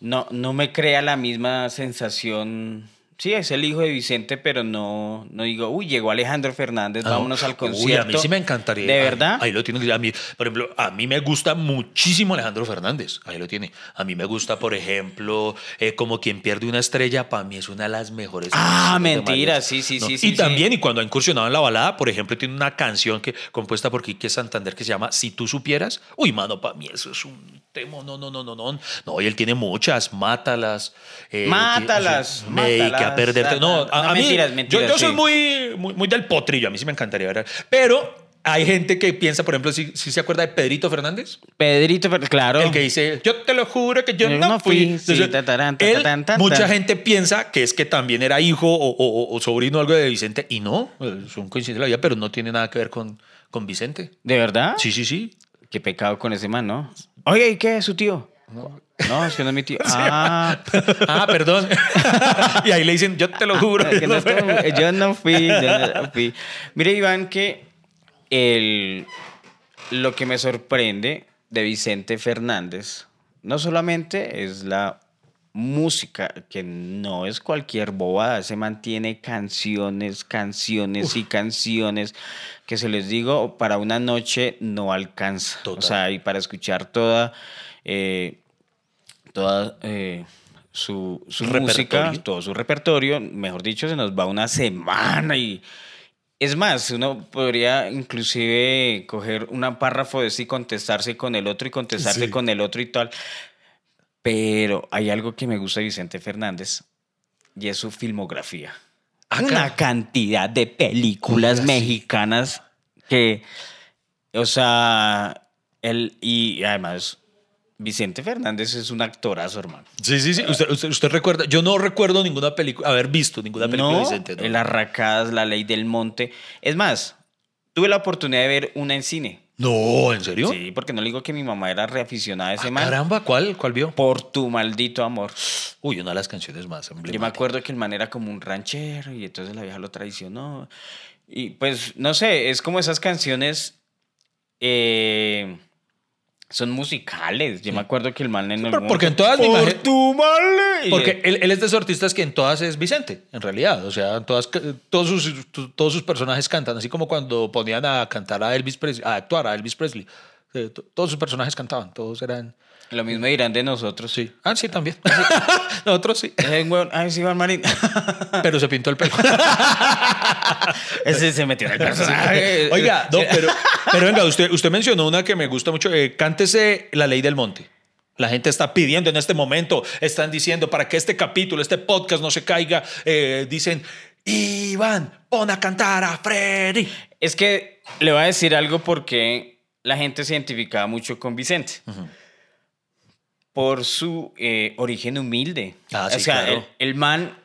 no, no me crea la misma sensación. Sí, es el hijo de Vicente, pero no, no digo, uy, llegó Alejandro Fernández, Ah, vámonos al uy, concierto. a mí sí me encantaría. ¿De verdad? Ahí, lo tiene. A mí, por ejemplo, a mí me gusta muchísimo Alejandro Fernández. Ahí lo tiene. A mí me gusta, por ejemplo, eh, como quien pierde una estrella, para mí es una de las mejores. Ah, mentira, sí, sí, ¿No? sí, Y sí, también, sí. y cuando ha incursionado en la balada, por ejemplo, tiene una canción que compuesta por Quique Santander que se llama Si tú supieras. Uy, mano, para mí eso es un tema. No, no, no, no, no. No, y él tiene muchas. Mátalas. eh, Mátalas, mátalas. Perderte. No, a, mí. mentiras, yo- mentiras, yo soy sí. muy, muy, muy del potrillo. A mí sí me encantaría ver. Pero hay gente que piensa, por ejemplo, si, si se acuerda de Pedrito Fernández, Pedrito, claro. el que dice, yo te lo juro que yo, Yo no, no fui. fui, sí, Entonces, tatarán, él, tatarán, tatarán. mucha gente piensa que es que también era hijo o, o- o sobrino o algo de Vicente. Y no, son coincidencias de la vida, pero no tiene nada que ver con, con Vicente. ¿De verdad? Sí, sí, sí. Qué pecado con ese man, ¿no? Oye, ¿y qué es su tío? No, es que no es mi tío. Ah, Ah, perdón. y ahí le dicen, yo te lo juro. no estoy- yo no fui, no. Mire, Iván, que el, lo que me sorprende de Vicente Fernández no solamente es la música, que no es cualquier bobada, se mantiene canciones, canciones y canciones, que se les digo, para una noche no alcanza. Total. O sea, y para escuchar toda... eh, toda eh, su, su música, todo su repertorio, mejor dicho, se nos va una semana y es más, uno podría inclusive coger un párrafo de sí contestarse con el otro y contestarse Sí. con el otro y tal. Pero hay algo que me gusta de Vicente Fernández y es su filmografía. Acá. Una cantidad de películas sí. mexicanas que, o sea, él y además Vicente Fernández es un actorazo, hermano. Sí, sí, sí. Usted, usted, usted recuerda, yo no recuerdo ninguna película, haber visto ninguna película no, de Vicente. ¿no? El Arracadas, La Ley del Monte. Es más, tuve la oportunidad de ver una en cine. No, ¿en serio? Sí, porque no le digo que mi mamá era reaficionada a ese Ah, man. caramba, ¿cuál? ¿Cuál vio? Por tu maldito amor. Uy, una de las canciones más Yo me emblemáticas. acuerdo que el man era como un ranchero y entonces la vieja lo traicionó. Y pues, no sé, es como esas canciones eh, son musicales. Yo me acuerdo que el man en por- algún porque en todas Por tu mal. Porque él, él es de esos artistas que en todas es Vicente, en realidad. O sea, en todas, todos, sus, todos sus personajes cantan, así como cuando ponían a cantar a Elvis Presley, a actuar a Elvis Presley. Eh, to- Todos sus personajes cantaban, todos eran... Lo mismo dirán de nosotros. Sí. Ah, sí, también. Nosotros sí. Ay, sí, Iván Marín. Pero se pintó el pelo. Ese se metió en el personaje. Oiga, no, pero, pero venga, usted, usted mencionó una que me gusta mucho. eh, cántese La Ley del Monte. La gente está pidiendo en este momento, están diciendo para que este capítulo, este podcast no se caiga, eh, dicen, Iván, pon a cantar a Freddy. Es que le voy a decir algo porque la gente se identificaba mucho con Vicente. Por su eh, origen humilde. Ah, sí, o sea, claro. el, el man,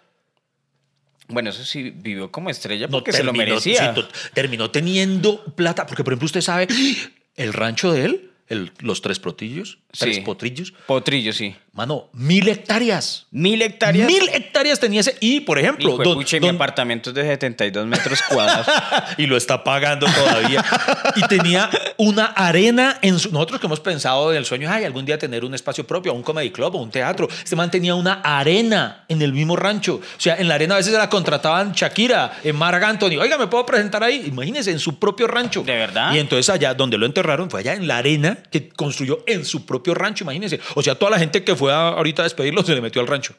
bueno, eso sí, vivió como estrella No, porque se lo merecía. sí, terminó teniendo plata, porque por ejemplo usted sabe, el rancho de él, el- los tres protillos, tres Sí. potrillos, Potrillo, sí. mano, mil hectáreas. Mil hectáreas. Mil hectáreas tenía ese. Y, por ejemplo, Hijo de don- pucha, y mi don- apartamento es de 72 metros cuadrados. y lo está pagando todavía. y tenía una arena en su. Nosotros que hemos pensado en el sueño, ay, algún día tener un espacio propio, un comedy club o un teatro. Este man tenía una arena en el mismo rancho. O sea, en la arena a veces la contrataban Shakira, en Marc Anthony. Oiga, ¿me puedo presentar ahí? Imagínense, en su propio rancho. ¿De verdad? Y entonces allá donde lo enterraron fue allá en la arena que construyó en su propio rancho, imagínense. O sea, toda la gente que fue a- ahorita a despedirlo se le metió al rancho.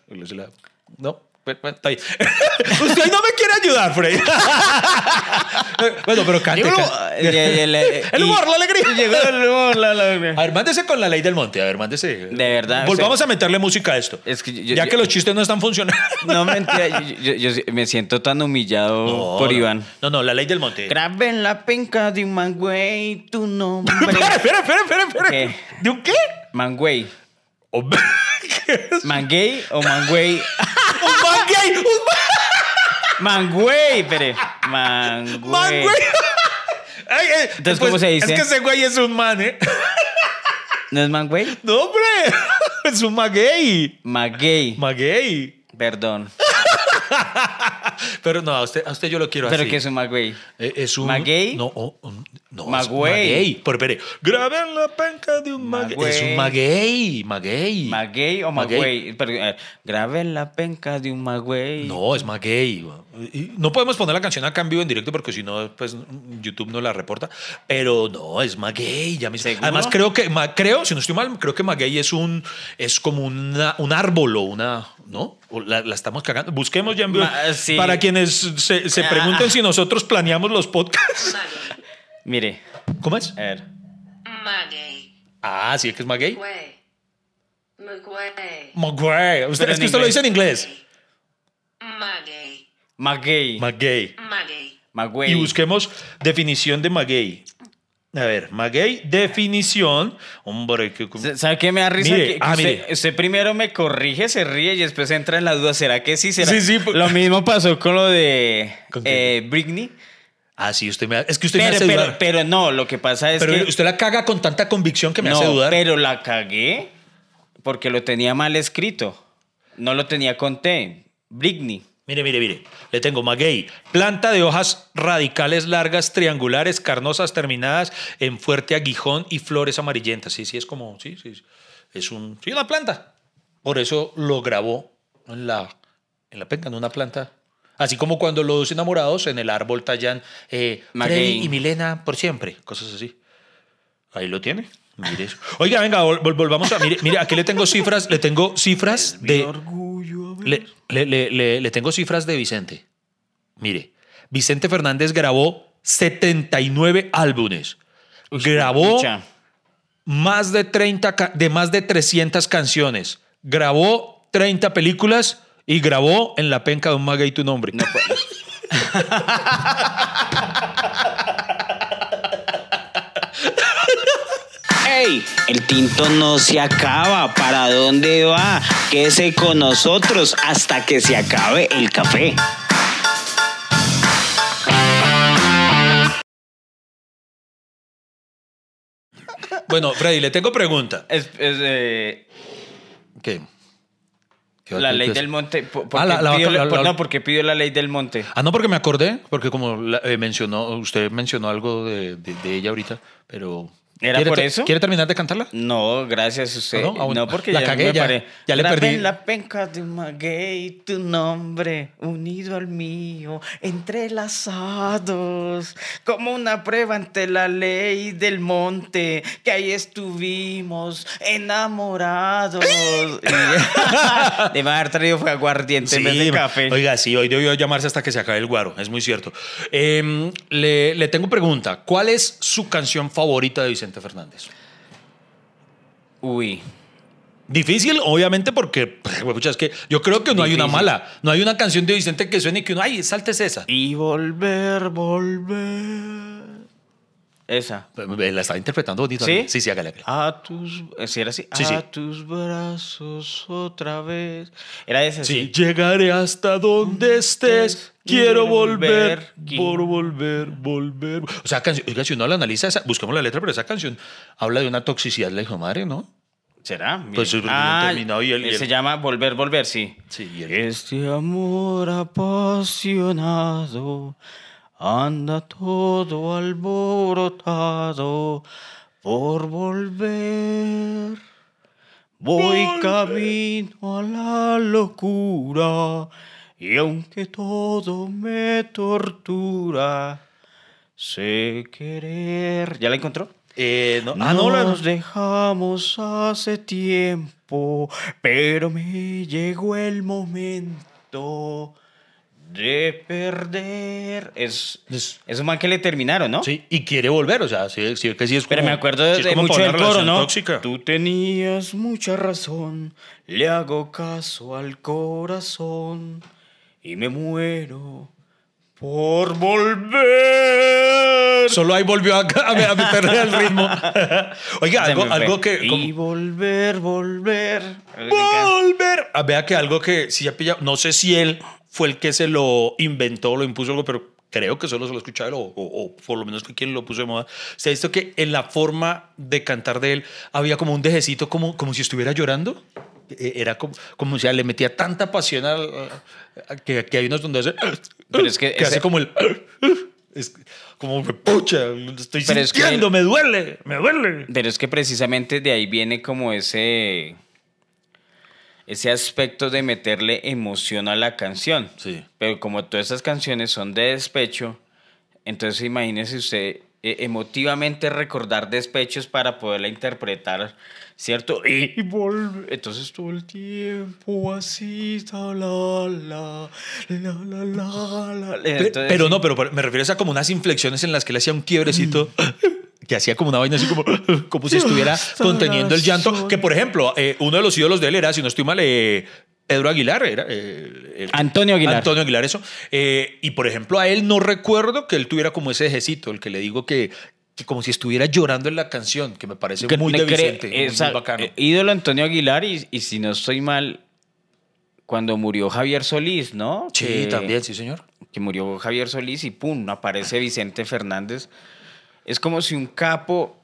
No, está ahí. Usted no me quiere ayudar, Freddy. bueno, pero cante. Llegó el- el- el- El humor, la alegría. Llegó el humor, la alegría. A ver, mándese con la ley del monte. A ver, mándese. De verdad, Volvamos a meterle música a esto. Es que yo- ya yo- que los chistes no están funcionando. No, mentira, yo, me siento tan humillado No, por. Iván. No, no, la ley del monte. Grabé en la penca de un mangüey tu nombre. espera, espera, espera, espera. ¿De un qué? Mangüey. Hombre, ¿qué es? ¿Manguey o mangüey? Man gay, un Mangüey, espere. Mangüey. eh, Entonces, ¿cómo se dice? Es que ese güey es un man, ¿eh? ¿No es mangüey? No, hombre. Es un maguey. Maguey. Maguey. Perdón. Pero no, a usted, a usted yo lo quiero ¿Pero así. qué es un maguey? Eh, Es un. ¿Maguey? No, oh, no. es Magüey. Maguey. Pero espere. Grabé en la penca de un maguey. Magüey. Es un maguey. Maguey. ¿Maguey o Maguey. magüey? Pero, eh, grabé en la penca de un magüey. No, es maguey. No podemos poner la canción en vivo en directo porque si no, pues YouTube no la reporta. Pero no, es maguey. Ya. Además, creo que, ma- creo, si no estoy mal, creo que maguey es un, es como una, un árbol o una, ¿no? La, la estamos cagando. Busquemos ya en vivo. Ma- sí. Para quienes se, se Ah. pregunten si nosotros planeamos los podcasts. Mire, ¿Cómo es? a ver. Maguey. Ah, sí, que es maguey. Maguey. Maguey. Usted, Pero es que usted lo dice en inglés. Maguey. Maguey. Maguey. Maguey. Y busquemos definición de maguey. A ver, maguey, definición. Hombre, que. ¿Sabe qué me da risa? Mire, que, que ah, usted, primero me corrige, se ríe y después entra en la duda. ¿Será que sí? ¿Será? Sí, sí, Lo mismo pasó con lo de eh, Britney. Ah, sí, usted me ha- es que usted me hace pero, dudar. pero no, lo que pasa es Pero que... usted la caga con tanta convicción que me no, hace dudar. pero la cagué porque lo tenía mal escrito. No lo tenía con T. Britney. Mire, mire, mire. Le tengo maguey. Planta de hojas radicales largas, triangulares, carnosas, terminadas en fuerte aguijón y flores amarillentas. Sí, sí, es como, sí, sí. sí. Es un, sí, una planta. Por eso lo grabó en la, en la penca, en una planta. Así como cuando los dos enamorados en el árbol tallan eh. Freddy y Milena por siempre. Cosas así. Ahí lo tiene. Mire eso. Oiga, venga, vol- vol- volvamos a. Mire, mire, aquí le tengo cifras, le tengo cifras de. Le, le- le- le- le tengo cifras de Vicente. Mire, Vicente Fernández grabó 79 álbumes. grabó más de 30 ca- de más de 300 canciones. Grabó 30 películas y grabó en la penca de un maguey tu nombre. ¡Ey! El tinto no se acaba. ¿Para dónde va? Quédese con nosotros hasta que se acabe el café. Bueno, Freddy, le tengo pregunta. Es, es, eh, ¿Qué? ¿Qué va- la ley del monte. ¿Por, por Ah, qué la- la- pidió la- por- la- no, porque pidió la ley del monte. Ah, no, porque me acordé, porque como la- eh, mencionó, usted mencionó algo de, de- de ella ahorita, pero... ¿Era ¿quiere por eso? ¿Quiere terminar de cantarla? No, gracias a usted. Ah, ¿no? Bueno. no, porque La ya cagué, me ya- paré. ya le Grabé perdí. la penca de un maguey tu nombre unido al mío, entrelazados, como una prueba ante la ley del monte, que ahí estuvimos enamorados. De haber traído fue aguardiente en vez de café. Oiga, sí, hoy debió llamarse hasta que se acabe el guaro, es muy cierto. Em, le, le tengo pregunta, ¿cuál es su canción favorita de Vicente Fernández? Uy. Difícil, obviamente, porque pues, es que yo creo que no hay una mala. No hay una canción de Vicente que suene y que uno, ay, saltes esa. Y volver, volver. Esa. La estaba interpretando bonito. ¿Sí? Sí, sí, hágale. hágale. A tus. Si era así. Sí, a sí. tus brazos otra vez. Era ese, Sí, sí. llegaré hasta donde estés. Quiero volver, volver, por volver, volver. O sea, canción, si uno la analiza, esa, buscamos la letra, pero esa canción habla de una toxicidad, la hijo madre, ¿no? ¿Será? Pues, ah, y el- y el- Se llama Volver, Volver, sí. Sí, y el- Este amor apasionado anda todo alborotado por volver. Voy camino a la locura y aunque todo me tortura, sé querer. ¿Ya la encontró? Eh, no, ah, no, la- Nos dejamos hace tiempo, pero me llegó el momento de perder. Es, Es- es un man que le terminaron, ¿no? Sí, y quiere volver, o sea, sí, sí, que sí es como. Pero me acuerdo sí es de mucho del coro, ¿no? Tóxica. Tú tenías mucha razón, le hago caso al corazón y me muero por volver. Solo ahí volvió a, a, a meterle el ritmo. Oiga, algo, algo que. como- Y volver, volver. volver. Ah, vea que algo que sí ha pillado, no sé si él fue el que se lo inventó, lo impuso algo, pero creo que solo se lo escuchaba o, o- o por lo menos fue quien lo puso de moda. Se ha visto que en la forma de cantar de él había como un dejecito, como, como si estuviera llorando. Eh, Era como, como si le metía tanta pasión al, que, que hay unos donde hace. Pero es que hace ese- como el. Es como, pucha, lo estoy Pero es que sintiendo, él- me duele, me duele. Pero es que precisamente de ahí viene como ese. Ese aspecto de meterle emoción a la canción. Sí. Pero como todas esas canciones son de despecho, entonces imagínese usted eh, emotivamente recordar despechos para poderla interpretar, ¿cierto? Y. Entonces todo el tiempo así, la, la, la, la, la, Entonces, pero no, pero me refiero a como unas inflexiones en las que él hacía un quiebrecito que hacía como una vaina así como, como si estuviera conteniendo el llanto. Que, por ejemplo, eh, uno de los ídolos de él era, si no estoy mal, eh, Pedro Aguilar. Era, eh, Antonio Aguilar. Antonio Aguilar, eso. Eh, y, por ejemplo, a él no recuerdo que él tuviera como ese ejecito, el que le digo que, que como si estuviera llorando en la canción, que me parece Que muy le de cree- Vicente, muy- muy bacano. eh, ídolo Antonio Aguilar y, y si no estoy mal, cuando murió Javier Solís, ¿no? Sí, Que- también, sí, señor. Que murió Javier Solís y pum, aparece Vicente Fernández. Es como si un capo,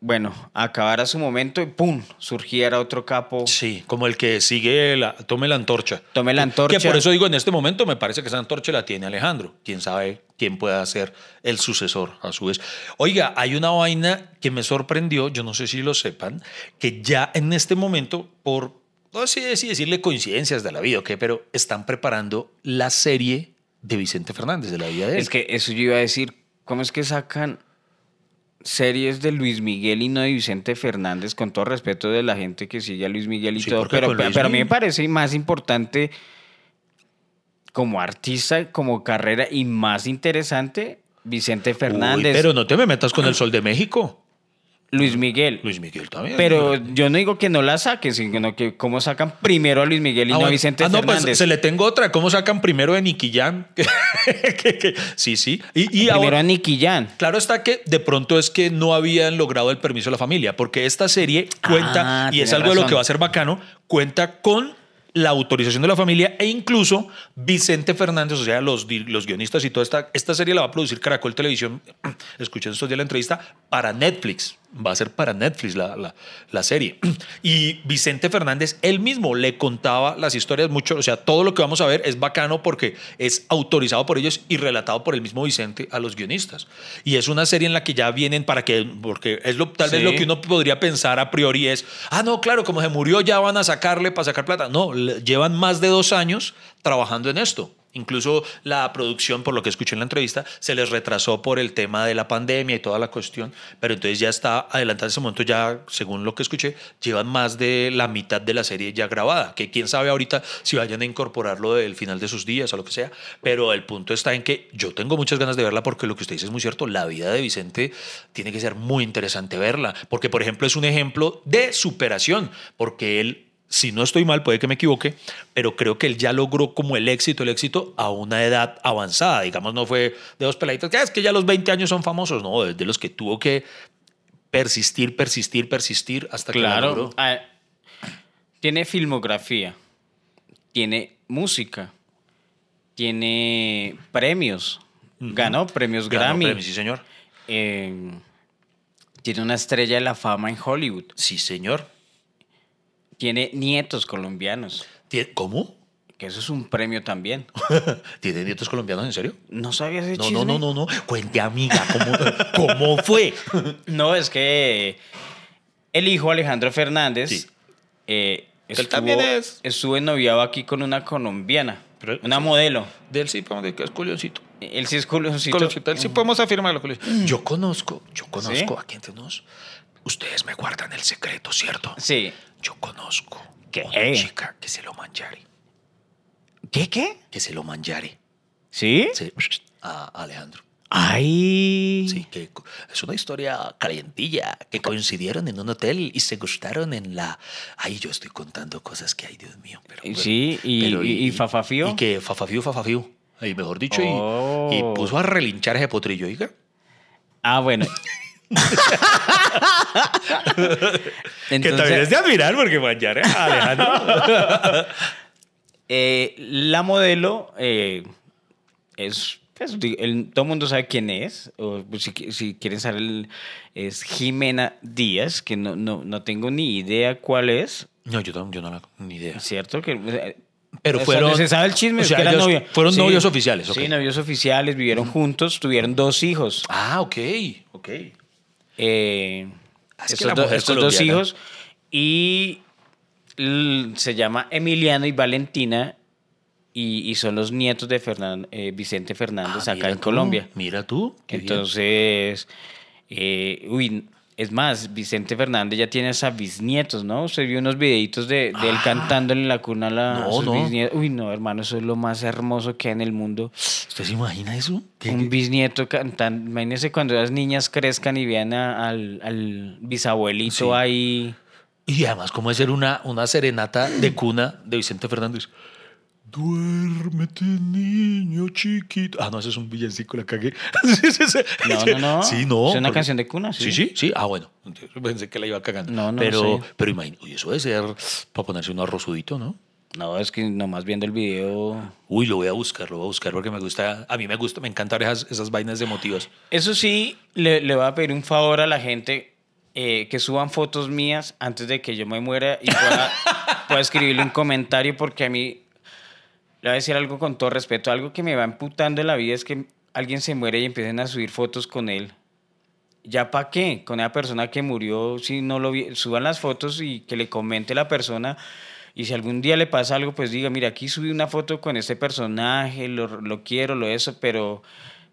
bueno, acabara su momento y pum, surgiera otro capo. Sí, como el que sigue, la, tome la antorcha. Tome la antorcha. Que por eso digo, en este momento me parece que esa antorcha la tiene Alejandro. Quién sabe quién pueda ser el sucesor a su vez. Oiga, hay una vaina que me sorprendió, yo no sé si lo sepan, que ya en este momento, por no sé si decirle coincidencias de la vida o qué, pero están preparando la serie de Vicente Fernández, de la vida de él. Es que eso yo iba a decir, ¿cómo es que sacan series de Luis Miguel y no de Vicente Fernández, con todo respeto de la gente que sigue a Luis Miguel y Sí, todo? Pero, pero a mí me parece más importante como artista, como carrera y más interesante Vicente Fernández, Uy, pero no te me metas con el Sol de México. Luis Miguel. Luis Miguel también. Pero yo no digo que no la saquen, sino que cómo sacan primero a Luis Miguel y Ah, no a. Vicente Ah, no, pues Fernández. se le tengo otra. ¿Cómo sacan primero de Nicky Jam? Sí, sí. Y, y primero ahora- a Nicky Jam. Claro está que de pronto es que no habían logrado el permiso de la familia, porque esta serie cuenta, Ah, y es algo de lo que va a ser bacano, cuenta con la autorización de la familia e incluso Vicente Fernández, o sea, los, los guionistas y toda esta, esta serie la va a producir Caracol Televisión, escuché estos días la entrevista, para Netflix, va a ser para Netflix la, la, la serie. Y Vicente Fernández, él mismo le contaba las historias mucho, o sea, todo lo que vamos a ver es bacano porque es autorizado por ellos y relatado por el mismo Vicente a los guionistas. Y es una serie en la que ya vienen para que, porque es lo, tal vez lo que uno podría pensar a priori es, ah, no, claro, como se murió ya van a sacarle para sacar plata. No, le- llevan más de dos años trabajando en esto. Incluso la producción, por lo que escuché en la entrevista, se les retrasó por el tema de la pandemia y toda la cuestión, pero entonces ya está adelantada ese momento, ya según lo que escuché, llevan más de la mitad de la serie ya grabada, que quién sabe ahorita si vayan a incorporarlo del final de sus días o lo que sea, pero el punto está en que yo tengo muchas ganas de verla porque lo que usted dice es muy cierto, la vida de Vicente tiene que ser muy interesante verla, porque por ejemplo es un ejemplo de superación, porque él si no estoy mal, puede que me equivoque, pero creo que él ya logró como el éxito, el éxito a una edad avanzada. Digamos, no fue de dos peladitos, que "Ah, es que ya los 20 años son famosos, no, es de los que tuvo que persistir, persistir, persistir hasta que la Claro. logró. Ah, tiene filmografía, tiene música, tiene premios, ganó premios Ganó Grammy, premios, sí, señor. eh, tiene una estrella de la fama en Hollywood, Sí, señor. Tiene nietos colombianos, ¿Cómo? que eso es un premio también. ¿Tiene nietos colombianos en serio? ¿No sabías ese No, chisme? no, no, no, no. Cuente, amiga, ¿cómo, cómo fue? No, es que el hijo Alejandro Fernández Sí. eh, él estuvo, también es. estuvo noviado aquí con una colombiana, Pero- una modelo. Del sí, podemos decir que es culioncito. Él sí es culoncito. Culioncito, él sí podemos afirmarlo. culioncito. Yo conozco, yo conozco, ¿Sí? aquí entre nos, ustedes me guardan el secreto, ¿cierto? Sí. Yo conozco ¿Qué? una chica que se lo manjare. ¿Qué, qué? Que se lo manjare. ¿Sí? Sí, a Alejandro. Ay. Sí, que es una historia calientilla, que coincidieron en un hotel y se gustaron en la... Ay, yo estoy contando cosas que hay, Dios mío. Pero, Y sí, y- y- y Fafafío. Y que Fafafío, Fafafío. Ahí, mejor dicho, y- Oh. y, puso a relinchar ese potrillo, oiga. Ah, bueno. que también es de admirar porque manjar a Alejandro. eh, la modelo eh, es. pues, el- todo el mundo sabe quién es. O, pues, si, si quieren saber, el- es Jimena Díaz, que no, no, no tengo ni idea cuál es. no, yo, no- yo no la ni idea. ¿Cierto? Que, Pero o sea, fueron- Se sabe el chisme. o es sea, que eran ellos novia- fueron novios oficiales. Sí, novios oficiales, vivieron juntos, tuvieron dos hijos. Ah, ok, ok. Eh, Ah, estos do- estos dos hijos. Y se llama Emiliano y Valentina. Y, y son los nietos de Fernan- eh, Vicente Fernández Ah, acá en tú, Colombia. Mira tú. Entonces, eh, uy, es más, Vicente Fernández ya tiene hasta bisnietos, ¿no? Usted vio unos videitos de, de él cantando en la cuna a, la, a Ah. Sus no. bisnietos. Uy, no, hermano, eso es lo más hermoso que hay en el mundo. ¿Usted se imagina eso? ¿Qué- Un qué- bisnieto cantando. Imagínense cuando las niñas crezcan y vean a- al, al bisabuelito Sí. ahí. Y además, ¿cómo es ser una, una serenata de cuna de Vicente Fernández? Duérmete, niño chiquito. Ah, no, ese es un villancico, la cagué. Sí, sí, sí. No, no, no. Sí, no. Es una porque- canción de cuna, sí. Sí, sí, sí. Ah, bueno. Pensé que la iba cagando. No, no pero, sé. pero imagínate, uy, eso debe ser para ponerse un arrozudito, ¿no? No, es que nomás viendo el video. Uy, lo voy a buscar, lo voy a buscar porque me gusta, a mí me gusta, me encantan esas, esas vainas emotivas. Eso sí, le, le voy a pedir un favor a la gente eh, que suban fotos mías antes de que yo me muera y pueda, pueda escribirle un comentario porque a mí, le voy a decir algo con todo respeto, algo que me va emputando en la vida es que alguien se muere y empiecen a subir fotos con él. ¿Ya para qué? Con esa persona que murió, si no lo vi, suban las fotos y que le comente la persona. Y si algún día le pasa algo, pues diga, mira, aquí subí una foto con este personaje, lo, lo quiero, lo eso, pero,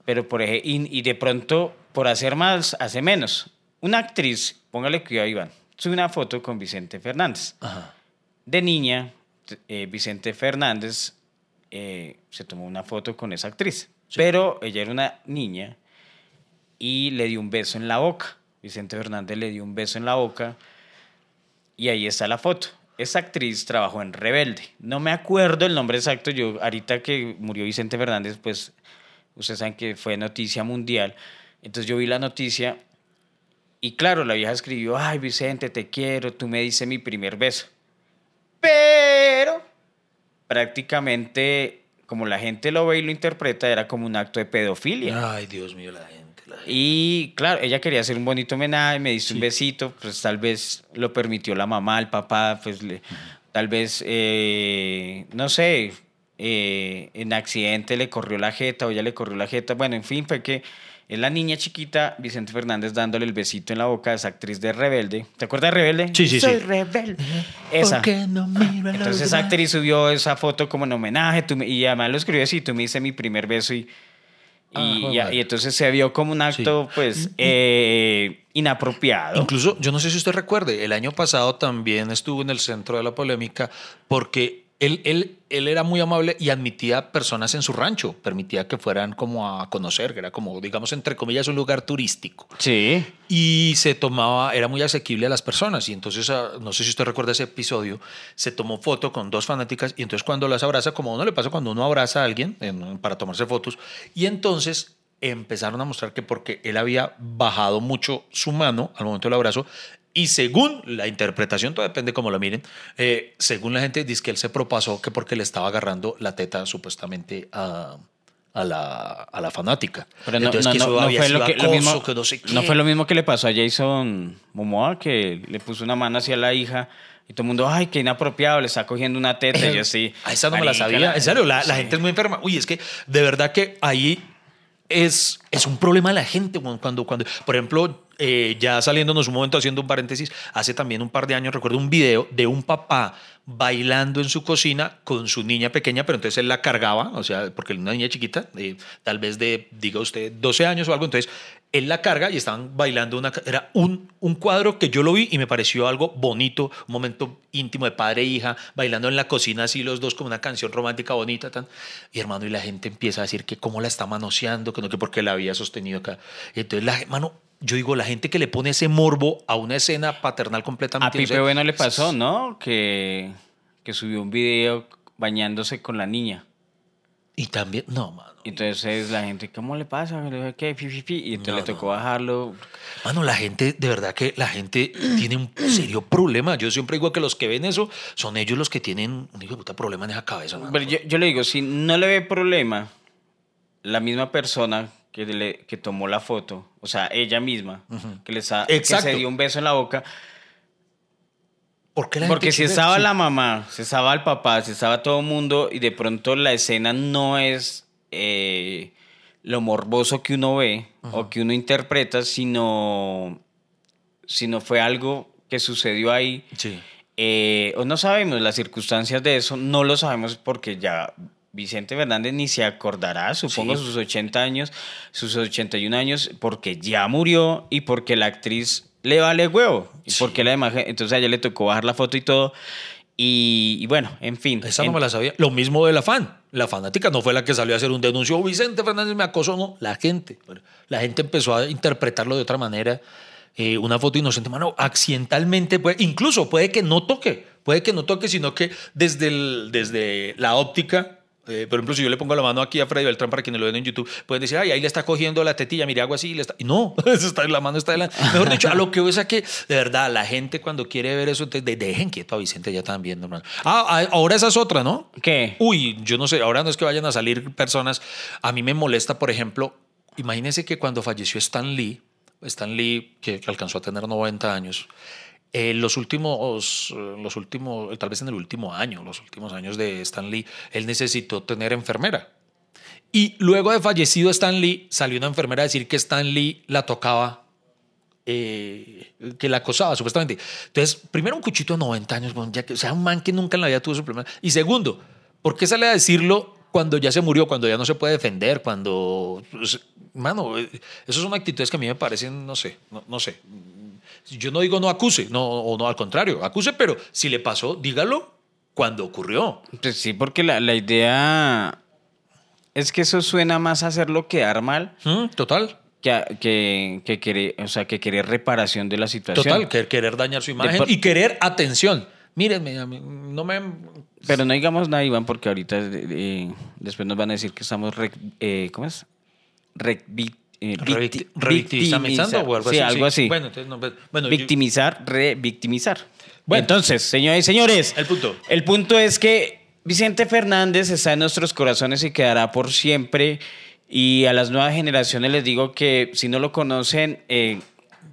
pero por ej- y, y de pronto, por hacer más, hace menos. Una actriz, póngale cuidado, Iván, sube una foto con Vicente Fernández. Ajá. De niña, eh, Vicente Fernández eh, se tomó una foto con esa actriz, pero ella era una niña y le dio un beso en la boca. Vicente Fernández le dio un beso en la boca y ahí está la foto. Esa actriz trabajó en Rebelde. No me acuerdo el nombre exacto. Yo, ahorita que murió Vicente Fernández, pues ustedes saben que fue noticia mundial. Entonces yo vi la noticia y claro, la vieja escribió, ay Vicente, te quiero, tú me diste mi primer beso. Pero prácticamente, como la gente lo ve y lo interpreta, era como un acto de pedofilia. Ay, Dios mío, la gente. la gente. Y claro, ella quería hacer un bonito homenaje, me diste un besito, pues tal vez lo permitió la mamá, el papá, pues le- tal vez, eh, no sé, eh, en accidente le corrió la jeta o ella le corrió la jeta. Bueno, en fin, fue que es la niña chiquita, Vicente Fernández dándole el besito en la boca a esa actriz de Rebelde. ¿Te acuerdas de Rebelde? Sí, sí, Soy sí. rebelde. Esa. Entonces esa actriz subió esa foto como en homenaje tú me- y además lo escribió así, tú me hice mi primer beso y, y, Ah, y- y entonces se vio como un acto pues eh, inapropiado. Incluso, yo no sé si usted recuerde, el año pasado también estuvo en el centro de la polémica porque él, él, él era muy amable y admitía personas en su rancho, permitía que fueran como a conocer, que era como, digamos, entre comillas, un lugar turístico. Sí. Y se tomaba, era muy asequible a las personas. Y entonces, ah, no sé si usted recuerda ese episodio, se tomó foto con dos fanáticas y entonces cuando las abraza, como a uno le pasa cuando uno abraza a alguien en- para tomarse fotos, y entonces empezaron a mostrar que porque él había bajado mucho su mano al momento del abrazo, y según la interpretación, todo depende cómo lo miren, eh, según la gente dice que él se propasó que porque le estaba agarrando la teta supuestamente a, a, la, a la fanática. Pero no, Entonces, no, no, no fue lo, que, lo acoso, mismo, que no sé no qué. fue lo mismo que le pasó a Jason Momoa, que le puso una mano hacia la hija y todo el mundo, ay, qué inapropiado, le está cogiendo una teta. y yo sí. A esa no me la sabía. En serio, la, la gente es muy enferma. Uy, es que de verdad que ahí es, es un problema de la gente. Cuando, cuando, por ejemplo, eh, ya saliéndonos un momento, haciendo un paréntesis, hace también un par de años recuerdo un video de un papá bailando en su cocina con su niña pequeña, pero entonces él la cargaba, o sea, porque una niña chiquita, tal vez de, diga usted, 12 años o algo, entonces él la carga y estaban bailando una... Era un, un cuadro que yo lo vi y me pareció algo bonito, un momento íntimo de padre e hija, bailando en la cocina así los dos como una canción romántica bonita. Tan, y hermano, y la gente empieza a decir que cómo la está manoseando, que no, que porque la había sostenido acá. Y entonces, la, hermano, yo digo, la gente que le pone ese morbo a una escena paternal A completamente... Pipe no sé, Bueno le pasó, ¿no? Que, que subió un video bañándose con la niña. Y también, no, mano. Entonces la gente, ¿cómo le pasa? ¿Qué? Y entonces No, le tocó no. bajarlo. Mano, la gente, de verdad que la gente tiene un serio problema. Yo siempre digo que los que ven eso son ellos los que tienen un hijo de puta problema en esa cabeza. mano. Pero yo, yo le digo, si no le ve problema, la misma persona que, le, que tomó la foto, o sea, ella misma, que, le sa- que se dio un beso en la boca, ¿Por qué la gente porque si estaba sí. la mamá, si estaba el papá, si estaba todo el mundo y de pronto la escena no es eh, lo morboso que uno ve o que uno interpreta, sino, sino fue algo que sucedió ahí. Sí. Eh, o no sabemos las circunstancias de eso, no lo sabemos porque ya Vicente Fernández ni se acordará, supongo, Sí. sus 80 años, sus 81 años, porque ya murió y porque la actriz le vale huevo. Sí. porque la imagen, entonces a ella le tocó bajar la foto y todo. Y, y bueno, en fin. Esa no me la sabía. Lo mismo de la fan. La fanática no fue la que salió a hacer un denuncio. "Oh, Vicente Fernández me acosó, no. La gente. La gente empezó a interpretarlo de otra manera. Eh, una foto inocente, mano, accidentalmente, puede, incluso puede que no toque, puede que no toque, sino que desde, el- desde la óptica Eh, por ejemplo, si yo le pongo la mano aquí a Freddy Beltrán para quienes lo ven en YouTube, pueden decir, ay, ahí le está cogiendo la tetilla, mire, hago así, y le está... no, la mano está delante. Mejor dicho, a lo que voy es a que, de verdad, la gente cuando quiere ver eso, te- de- dejen quieto a Vicente ya viendo, hermano. Ah, ah, ahora esa es otra, ¿no? ¿Qué? Uy, yo no sé, ahora no es que vayan a salir personas. A mí me molesta, por ejemplo, imagínense que cuando falleció Stan Lee, Stan Lee, que alcanzó a tener 90 años, eh, los últimos, eh, los últimos, tal vez en el último año, los últimos años de Stan Lee, él necesitó tener enfermera. Y luego de fallecido Stan Lee, salió una enfermera a decir que Stan Lee la tocaba, eh, que la acosaba, supuestamente. Entonces, primero un cuchito de 90 años, bueno, ya que, o sea, un man que nunca en la vida tuvo su problema. Y segundo, ¿por qué sale a decirlo cuando ya se murió, cuando ya no se puede defender, cuando... pues, mano, eh, esas son actitudes que a mí me parecen, no sé, no, no sé. Yo no digo no acuse, no, o no al contrario, acuse, pero si le pasó, dígalo cuando ocurrió. Pues sí, porque la, la idea es que eso suena más a hacerlo quedar mal ¿Mm? Total. que, que, que querer, o sea, que querer reparación de la situación. Total, querer, querer dañar su imagen por- y querer atención. Mírenme, no me... Pero no digamos nada, Iván, porque ahorita eh, después nos van a decir que estamos, re- eh, ¿cómo es? Eh, Revicti- victi- revictimizando o algo sí, así, algo sí. así. Bueno, entonces no, pues, bueno, yo- Victimizar, revictimizar. Bueno. Entonces, señores y señores, El punto. El punto es que Vicente Fernández está en nuestros corazones y quedará por siempre. Y a las nuevas generaciones les digo que si no lo conocen, eh,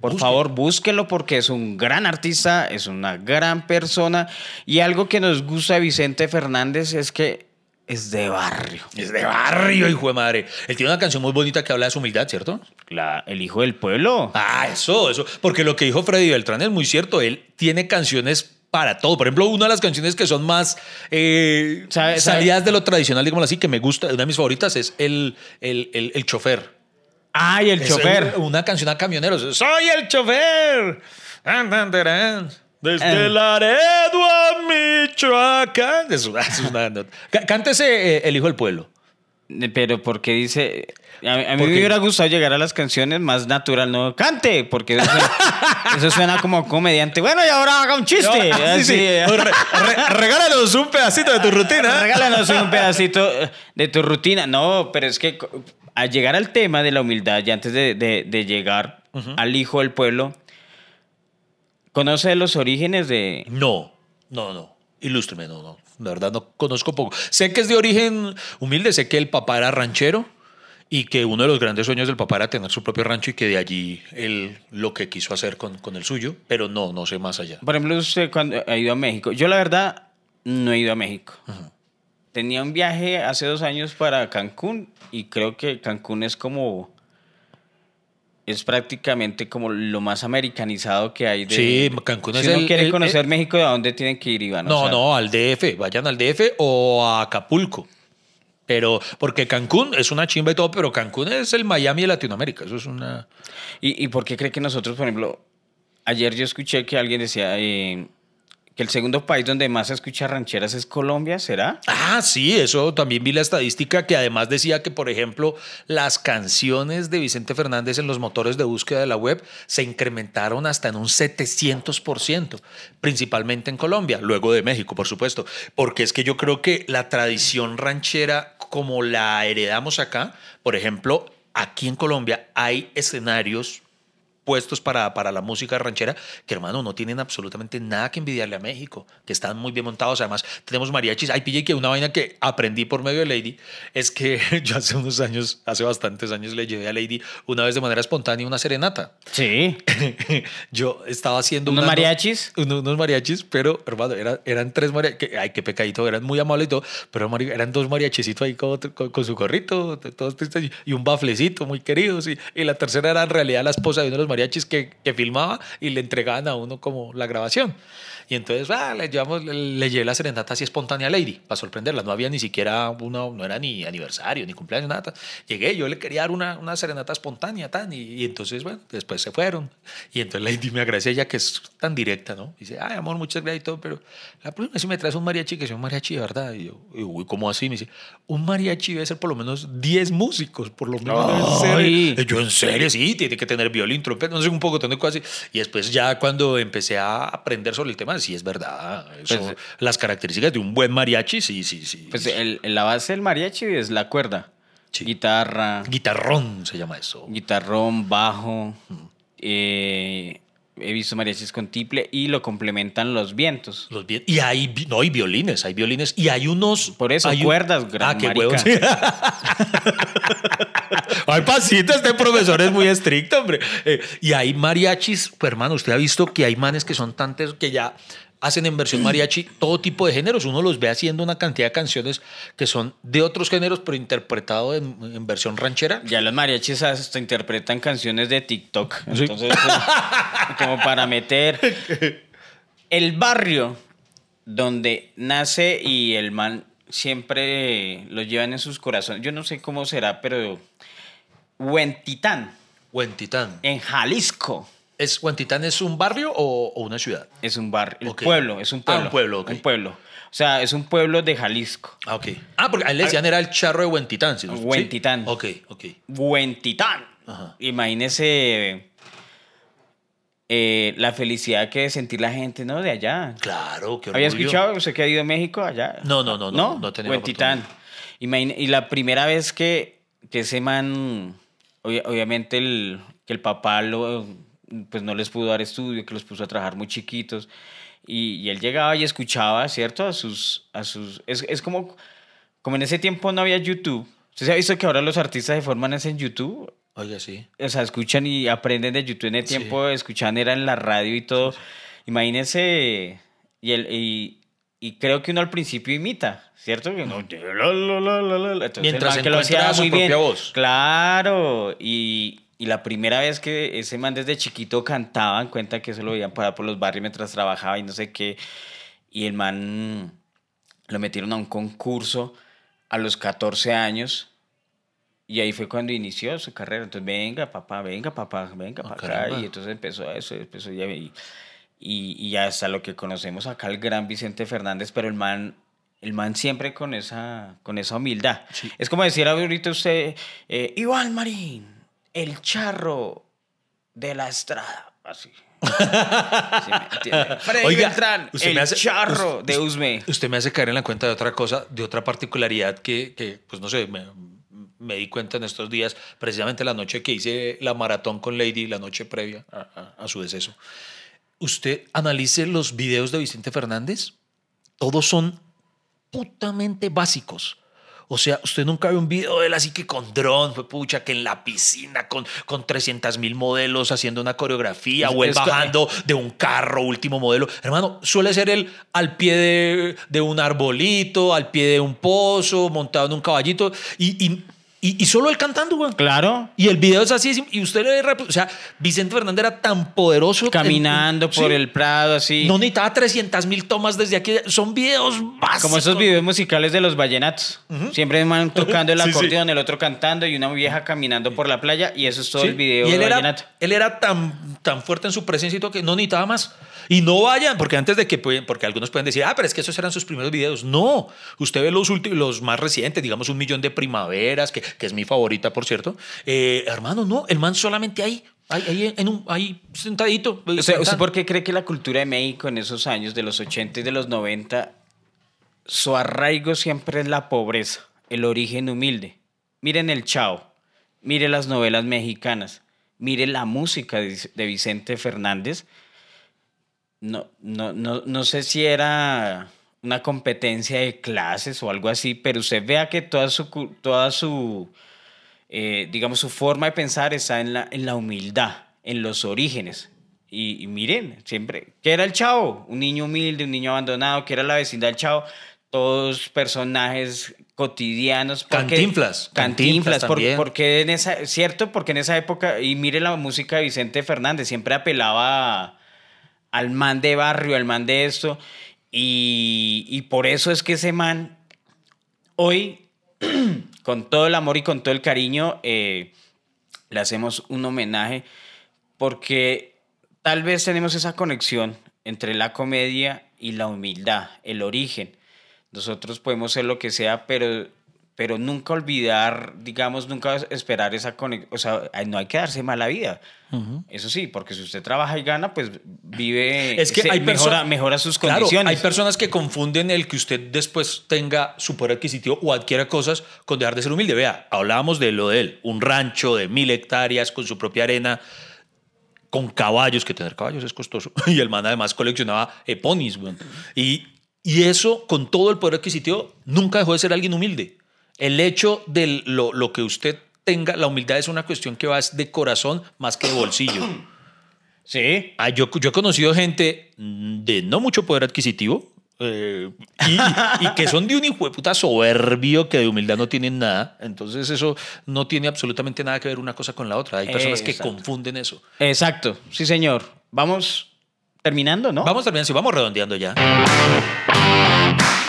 por favor búsquenlo porque es un gran artista, es una gran persona. Y algo que nos gusta de Vicente Fernández es que es de barrio. Es de barrio, hijo de madre. Él tiene una canción muy bonita que habla de su humildad, ¿cierto? La- el hijo del pueblo. Ah, eso, eso. Porque lo que dijo Freddy Beltrán es muy cierto. Él tiene canciones para todo. Por ejemplo, una de las canciones que son más eh, ¿Sabe- sabe? salidas de lo tradicional, digamos así, que me gusta, una de mis favoritas es El, el, el, el Chofer. ¡Ay, el Es chofer! Una canción a camioneros. ¡Soy el chofer! Desde Eh. Laredo a Michoacán. Es una, es una Cántese eh, El Hijo del Pueblo. Pero porque dice. A, a mí ¿Por me hubiera gustado llegar a las canciones más natural, no cante, porque eso suena, eso suena como comediante. Bueno, y ahora haga un chiste. Sí, sí. Así. Re- re- regálanos un pedacito de tu rutina. Regálanos un pedacito de tu rutina. No, pero es que al llegar al tema de la humildad, y antes de, de- de llegar al hijo del pueblo, ¿conoce los orígenes de. No, no, no. Ilústreme, no, no. De verdad no conozco poco. Sé que es de origen humilde, sé que el papá era ranchero y que uno de los grandes sueños del papá era tener su propio rancho y que de allí él lo que quiso hacer con, con el suyo, pero no, no sé más allá. Por ejemplo, usted cuando ha ido a México. Yo, la verdad, no he ido a México. Tenía un viaje hace dos años para Cancún y creo que Cancún es como. Es prácticamente como lo más americanizado que hay. De, Sí, Cancún si es uno el- quiere el- conocer el- México, ¿a dónde tienen que ir, Iván? O No, sea, no, al DF, vayan al DF o a Acapulco. Pero, porque Cancún es una chimba y todo, pero Cancún es el Miami de Latinoamérica. Eso es una. ¿Y, ¿Y por qué cree que nosotros, por ejemplo, ayer yo escuché que alguien decía eh, que el segundo país donde más se escucha rancheras es Colombia? ¿Será? Ah, sí, eso también vi la estadística que además decía que, por ejemplo, las canciones de Vicente Fernández en los motores de búsqueda de la web se incrementaron hasta en un 700%, principalmente en Colombia, luego de México, por supuesto, porque es que yo creo que la tradición ranchera, como la heredamos acá, por ejemplo, aquí en Colombia hay escenarios puestos para, para la música ranchera, que hermano, no tienen absolutamente nada que envidiarle a México, que están muy bien montados. Además, tenemos mariachis. Ay, pille que una vaina que aprendí por medio de Lady es que yo hace unos años, hace bastantes años, le llevé a Lady una vez de manera espontánea una serenata. Sí. yo estaba haciendo ¿Unos una- mariachis? uno- unos mariachis, pero hermano, era- eran tres mariachis. Ay, qué pecadito, eran muy amables y todo, pero eran dos mariachicitos ahí con, con- con su gorrito, todos tristes, y un baflecito muy queridos. Y, y la tercera era en realidad la esposa de uno de los mariachis que, que filmaba y le entregaban a uno como la grabación. Y entonces, ah, le, llevamos, le, le llevé la serenata así espontánea a Lady para sorprenderla. No había ni siquiera una, no era ni aniversario, ni cumpleaños, nada. Llegué, yo le quería dar una, una serenata espontánea, tan. Y, y entonces, bueno, después se fueron. Y entonces Lady me agradece ella que es tan directa, ¿no? Dice, ay, amor, muchas gracias y todo, pero la próxima vez si me traes un mariachi, que sea un mariachi de verdad. Y yo, uy, ¿cómo así? Me dice, un mariachi debe ser por lo menos 10 músicos, por lo menos ser. Ay. Y Yo, en serio, sí, tiene que tener violín, trompeta. pe- no sé, un poco de cosas. Y después ya cuando empecé a aprender sobre el tema, sí es verdad. Eso, Pues, las características de un buen mariachi, sí, sí, sí. Pues el- la base del mariachi es la cuerda. Sí. Guitarra, Guitarrón se llama eso. guitarrón, bajo. eh, he visto mariachis con tiple y lo complementan los vientos. Los vi- y hay, no, hay violines, hay violines. Y hay unos... Por eso, hay un- cuerdas, gran Ah, qué huevos. Ay, pasito, este profesor es muy estricto, hombre. Eh, y hay mariachis, pues, hermano, usted ha visto que hay manes que son tantos que ya hacen en versión mariachi todo tipo de géneros. Uno los ve haciendo una cantidad de canciones que son de otros géneros, pero interpretado en, en versión ranchera. Ya los mariachis hasta interpretan canciones de TikTok. Entonces, pues, como para meter el barrio donde nace y el man siempre lo llevan en sus corazones. Yo no sé cómo será, pero Huentitán, Huentitán. en Jalisco, ¿Es, ¿Huentitán es un barrio o, o una ciudad? es un barrio, el Ok. pueblo, es un Ah, pueblo. un pueblo, ok. Un pueblo. O sea, es un pueblo de Jalisco. Ah, ok. Ah, porque a él le decían era el charro de Huentitán. ¿sí? Huentitán. Ok, ok. Huentitán. Ajá. Imagínese eh, la felicidad que sentir la gente, ¿no? De allá. Claro, qué ¿Había orgullo. escuchado usted que ha ido a México allá? No, no, no, no, no la Huentitán. Imagine- y la primera vez que, que ese man, obvia- obviamente el, que el papá lo, pues no les pudo dar estudio, que los puso a trabajar muy chiquitos. Y, y él llegaba y escuchaba, ¿cierto? A sus... A sus es, es como, como en ese tiempo no había YouTube. ¿Usted se ha visto que ahora los artistas se forman es en YouTube? Oiga, sí. o sea, escuchan y aprenden de YouTube en el tiempo, escuchan era en la radio y todo. Imagínense, y, el, y, y creo que uno al principio imita, ¿cierto? No. Entonces, Mientras que lo hacía su muy bien. propia voz. Claro, y, y la primera vez que ese man desde chiquito cantaba, en cuenta que eso lo veían parar por los barrios mientras trabajaba y no sé qué, y el man lo metieron a un concurso a los 14 años y ahí fue cuando inició su carrera. Entonces, venga, papá, venga, papá, venga acá. caramba. Y entonces empezó a eso, empezó ya. Y, y, y hasta lo que conocemos acá, el gran Vicente Fernández, pero el man, el man siempre con esa, con esa humildad. Es como decir ahorita usted, eh, Iván Marín, el charro de la estrada. Así. ¿Sí me entiende? Freddy Oiga, Beltrán, usted el me hace- charro de Usme. Usted me hace caer en la cuenta de otra cosa, de otra particularidad que, que, pues no sé, me, me di cuenta en estos días, precisamente la noche que hice la maratón con Lady, la noche previa a, a- a su deceso. Usted analice los videos de Vicente Fernández, todos son putamente básicos. O sea, usted nunca ve un video de él así que con dron, fue pucha, que en la piscina con, con 300 mil modelos haciendo una coreografía Es- o él es bajando de un carro último modelo. Hermano, suele ser él al pie de, de un arbolito, al pie de un pozo, montado en un caballito y, y, y- y solo él cantando, güey. Claro. Y el video es así, y usted le o sea, Vicente Fernández era tan poderoso. en- Caminando por Sí. el Prado, así. No necesitaba 300 mil tomas desde aquí. Son videos básicos. Como esos videos musicales de los vallenatos. Siempre un man tocando el Sí, sí. acordeón, el otro cantando y una vieja caminando por la playa y eso es todo el video y él de era, vallenato. él era tan, tan fuerte en su presencia y todo que no necesitaba más. Y no vayan, porque antes de que, porque algunos pueden decir, ah, pero es que esos eran sus primeros videos. No, usted ve los últimos, los más recientes, digamos un millón de primaveras, que, que es mi favorita, por cierto. Eh, hermano, no, el man solamente ahí, ahí, ahí, en un, ahí sentadito. O sea, ¿Usted por qué cree que la cultura de México en esos años de los 80 y de los 90, su arraigo siempre es la pobreza, el origen humilde? Miren el Chao, mire las novelas mexicanas, mire la música de Vicente Fernández. No, no, no, no sé si era una competencia de clases o algo así, pero usted vea que toda su, toda su eh, digamos, su forma de pensar está en la, en la humildad, en los orígenes. Y, y miren, siempre, ¿qué era el chavo? Un niño humilde, un niño abandonado, ¿qué era la vecindad del chavo? Todos personajes cotidianos. porque- Cantinflas, Cantinflas Cantinflas, por- porque en esa, cierto, porque en esa época, y mire la música de Vicente Fernández, siempre apelaba a- al man de barrio, al man de esto, y, por eso es que ese man hoy con todo el amor y con todo el cariño, eh, le hacemos un homenaje porque tal vez tenemos esa conexión entre la comedia y la humildad, el origen. Nosotros podemos ser lo que sea, pero pero nunca olvidar, digamos, nunca esperar esa conexión. O sea, no hay que darse mala vida. Eso sí, porque si usted trabaja y gana, pues vive, Es que se- hay mejora, mejora sus Claro, condiciones. hay personas que confunden el que usted después tenga su poder adquisitivo o adquiera cosas con dejar de ser humilde. Vea, hablábamos de lo de él, un rancho de mil hectáreas con su propia arena, con caballos, que tener caballos es costoso. Y el man además coleccionaba eh, ponis, weón. Y, y eso, con todo el poder adquisitivo, nunca dejó de ser alguien humilde. El hecho de lo, lo que usted tenga, la humildad es una cuestión que va de corazón más que de bolsillo. Sí. Ah, yo, yo he conocido gente de no mucho poder adquisitivo eh, y, y que son de un hijo de puta soberbio que de humildad no tienen nada. Entonces eso no tiene absolutamente nada que ver una cosa con la otra. Hay personas que confunden eso. Exacto, sí, señor. Vamos terminando, ¿no? Vamos terminando, sí, vamos redondeando ya.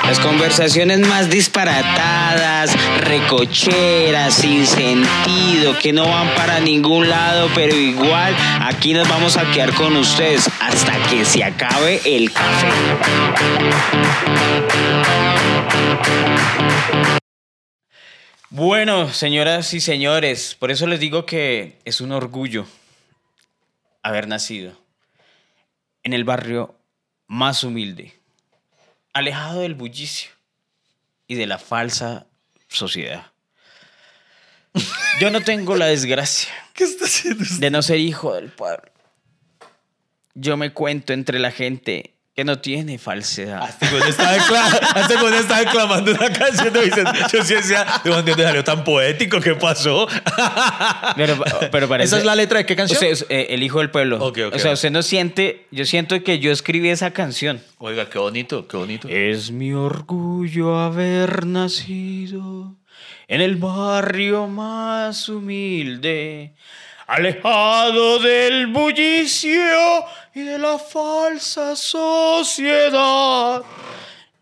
Las conversaciones más disparatadas, recocheras, sin sentido, que no van para ningún lado, pero igual aquí nos vamos a quedar con ustedes hasta que se acabe el café. Bueno, señoras y señores, por eso les digo que es un orgullo haber nacido en el barrio más humilde, alejado del bullicio y de la falsa sociedad. Yo no tengo la desgracia ¿Qué está haciendo usted? de no ser hijo del pueblo. Yo me cuento entre la gente que no tiene falsedad. Decla- este güey está declamando una canción de Vicente. Yo sí decía, ¿de dónde salió tan poético? ¿Qué pasó? Pero, pero parece- ¿Esa es la letra de qué canción? Usted, eh, el hijo del pueblo. Ok, ok. O sea, usted no siente. Yo siento que yo escribí esa canción. Oiga, qué bonito, qué bonito. Es mi orgullo haber nacido en el barrio más humilde, alejado del bullicio y de la falsa sociedad.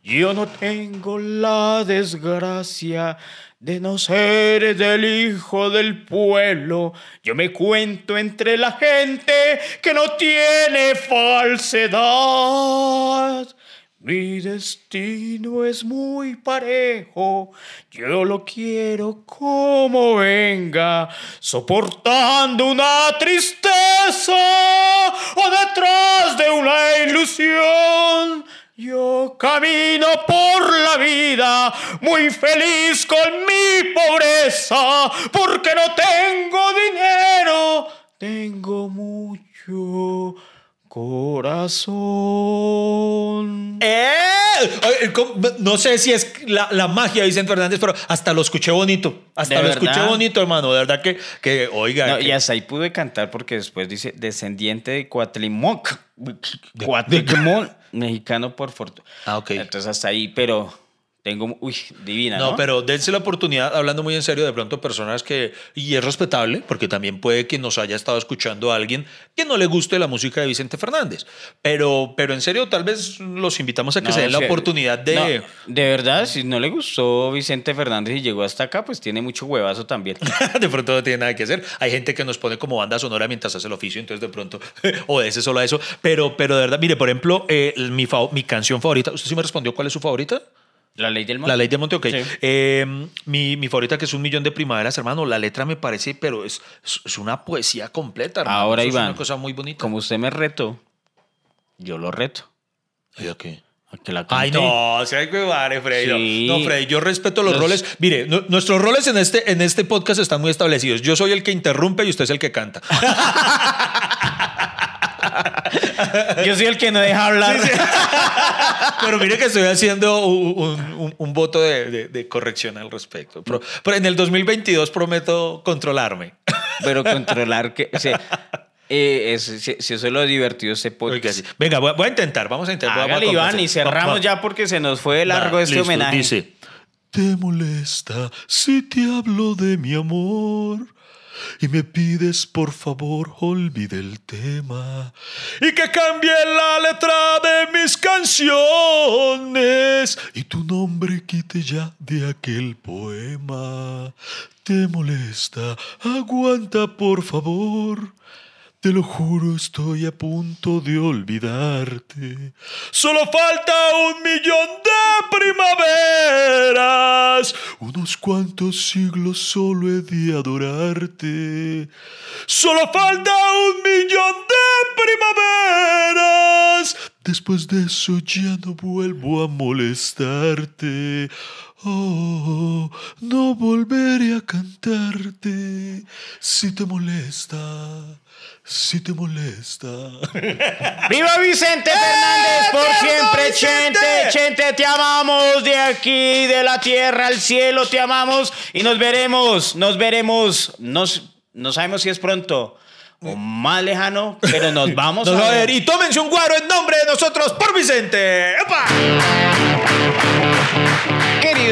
Yo no tengo la desgracia de no ser del hijo del pueblo. Yo me cuento entre la gente que no tiene falsedad. Mi destino es muy parejo, yo lo quiero como venga, soportando una tristeza o detrás de una ilusión. Yo camino por la vida muy feliz con mi pobreza, porque no tengo dinero, tengo mucho corazón. ¡Eh! No sé si es la, la magia de Vicente Fernández, pero hasta lo escuché bonito. Hasta ¿De lo verdad? escuché bonito, hermano. De verdad que, que oiga. No, que- y hasta ahí pude cantar porque después dice descendiente de Cuatlimoc. Cuatlimoc, mexicano por fortuna. Ah, ok. Entonces hasta ahí, pero tengo, uy, divina, ¿no? No, pero dense la oportunidad, hablando muy en serio, de pronto personas que, y es respetable, porque también puede que nos haya estado escuchando a alguien que no le guste la música de Vicente Fernández. Pero, pero en serio, tal vez los invitamos a que No, se den la oportunidad de... no, de verdad, si no le gustó Vicente Fernández y llegó hasta acá, pues tiene mucho huevazo también. de pronto no tiene nada que hacer. Hay gente que nos pone como banda sonora mientras hace el oficio, entonces de pronto obedece solo a eso. Pero, pero de verdad, mire, por ejemplo, eh, mi, mi canción favorita, ¿usted sí me respondió cuál es su favorita? La ley del La ley de Monte, ok. Sí. Eh, mi, mi favorita que es Un Millón de Primaveras, hermano, la letra me parece, pero es, es- una poesía completa, hermano. Ahora, Eso Iván, Es una cosa muy bonita. Como usted me retó, yo lo reto. Oiga, ¿qué? a que la Ay, no, o sea, que vale, Freddy. no. Sí. No, Freddy, yo respeto los, Los- roles. Mire, nu- nuestros roles en este, en este podcast están muy establecidos. Yo soy el que interrumpe y usted es el que canta. Yo soy el que no deja hablar. Pero mire que estoy haciendo un, un- un- voto de, de- de corrección al respecto. Pero, pero en el 2022 prometo controlarme. Pero controlar que. o sea, eh, es- si, si eso es lo divertido, ese podcast. Oiga, sí. Venga, voy a, voy a intentar. Vamos a intentar. Hágale, Vamos a Iván, y cerramos Va- va- ya porque se nos fue largo Va, este listo. homenaje. Dice, ¿te molesta si te hablo de mi amor? Y me pides por favor olvide el tema y que cambie la letra de mis canciones y tu nombre quite ya de aquel poema. ¿Te molesta? Aguanta por favor. Te lo juro, estoy a punto de olvidarte. Solo falta un millón de primaveras. Unos cuantos siglos solo he de adorarte. Solo falta un millón de primaveras. Después de eso ya no vuelvo a molestarte. Oh, no volveré a cantarte si te molesta, si te molesta. ¡Viva Vicente Fernández por siempre, Chente! Chente, te amamos de aquí, de la tierra al cielo, te amamos y nos veremos, nos veremos, nos, no sabemos si es pronto o más lejano, pero nos vamos Nos a va a ver. ver. Y tómense un guaro en nombre de nosotros por Vicente. ¡Epa!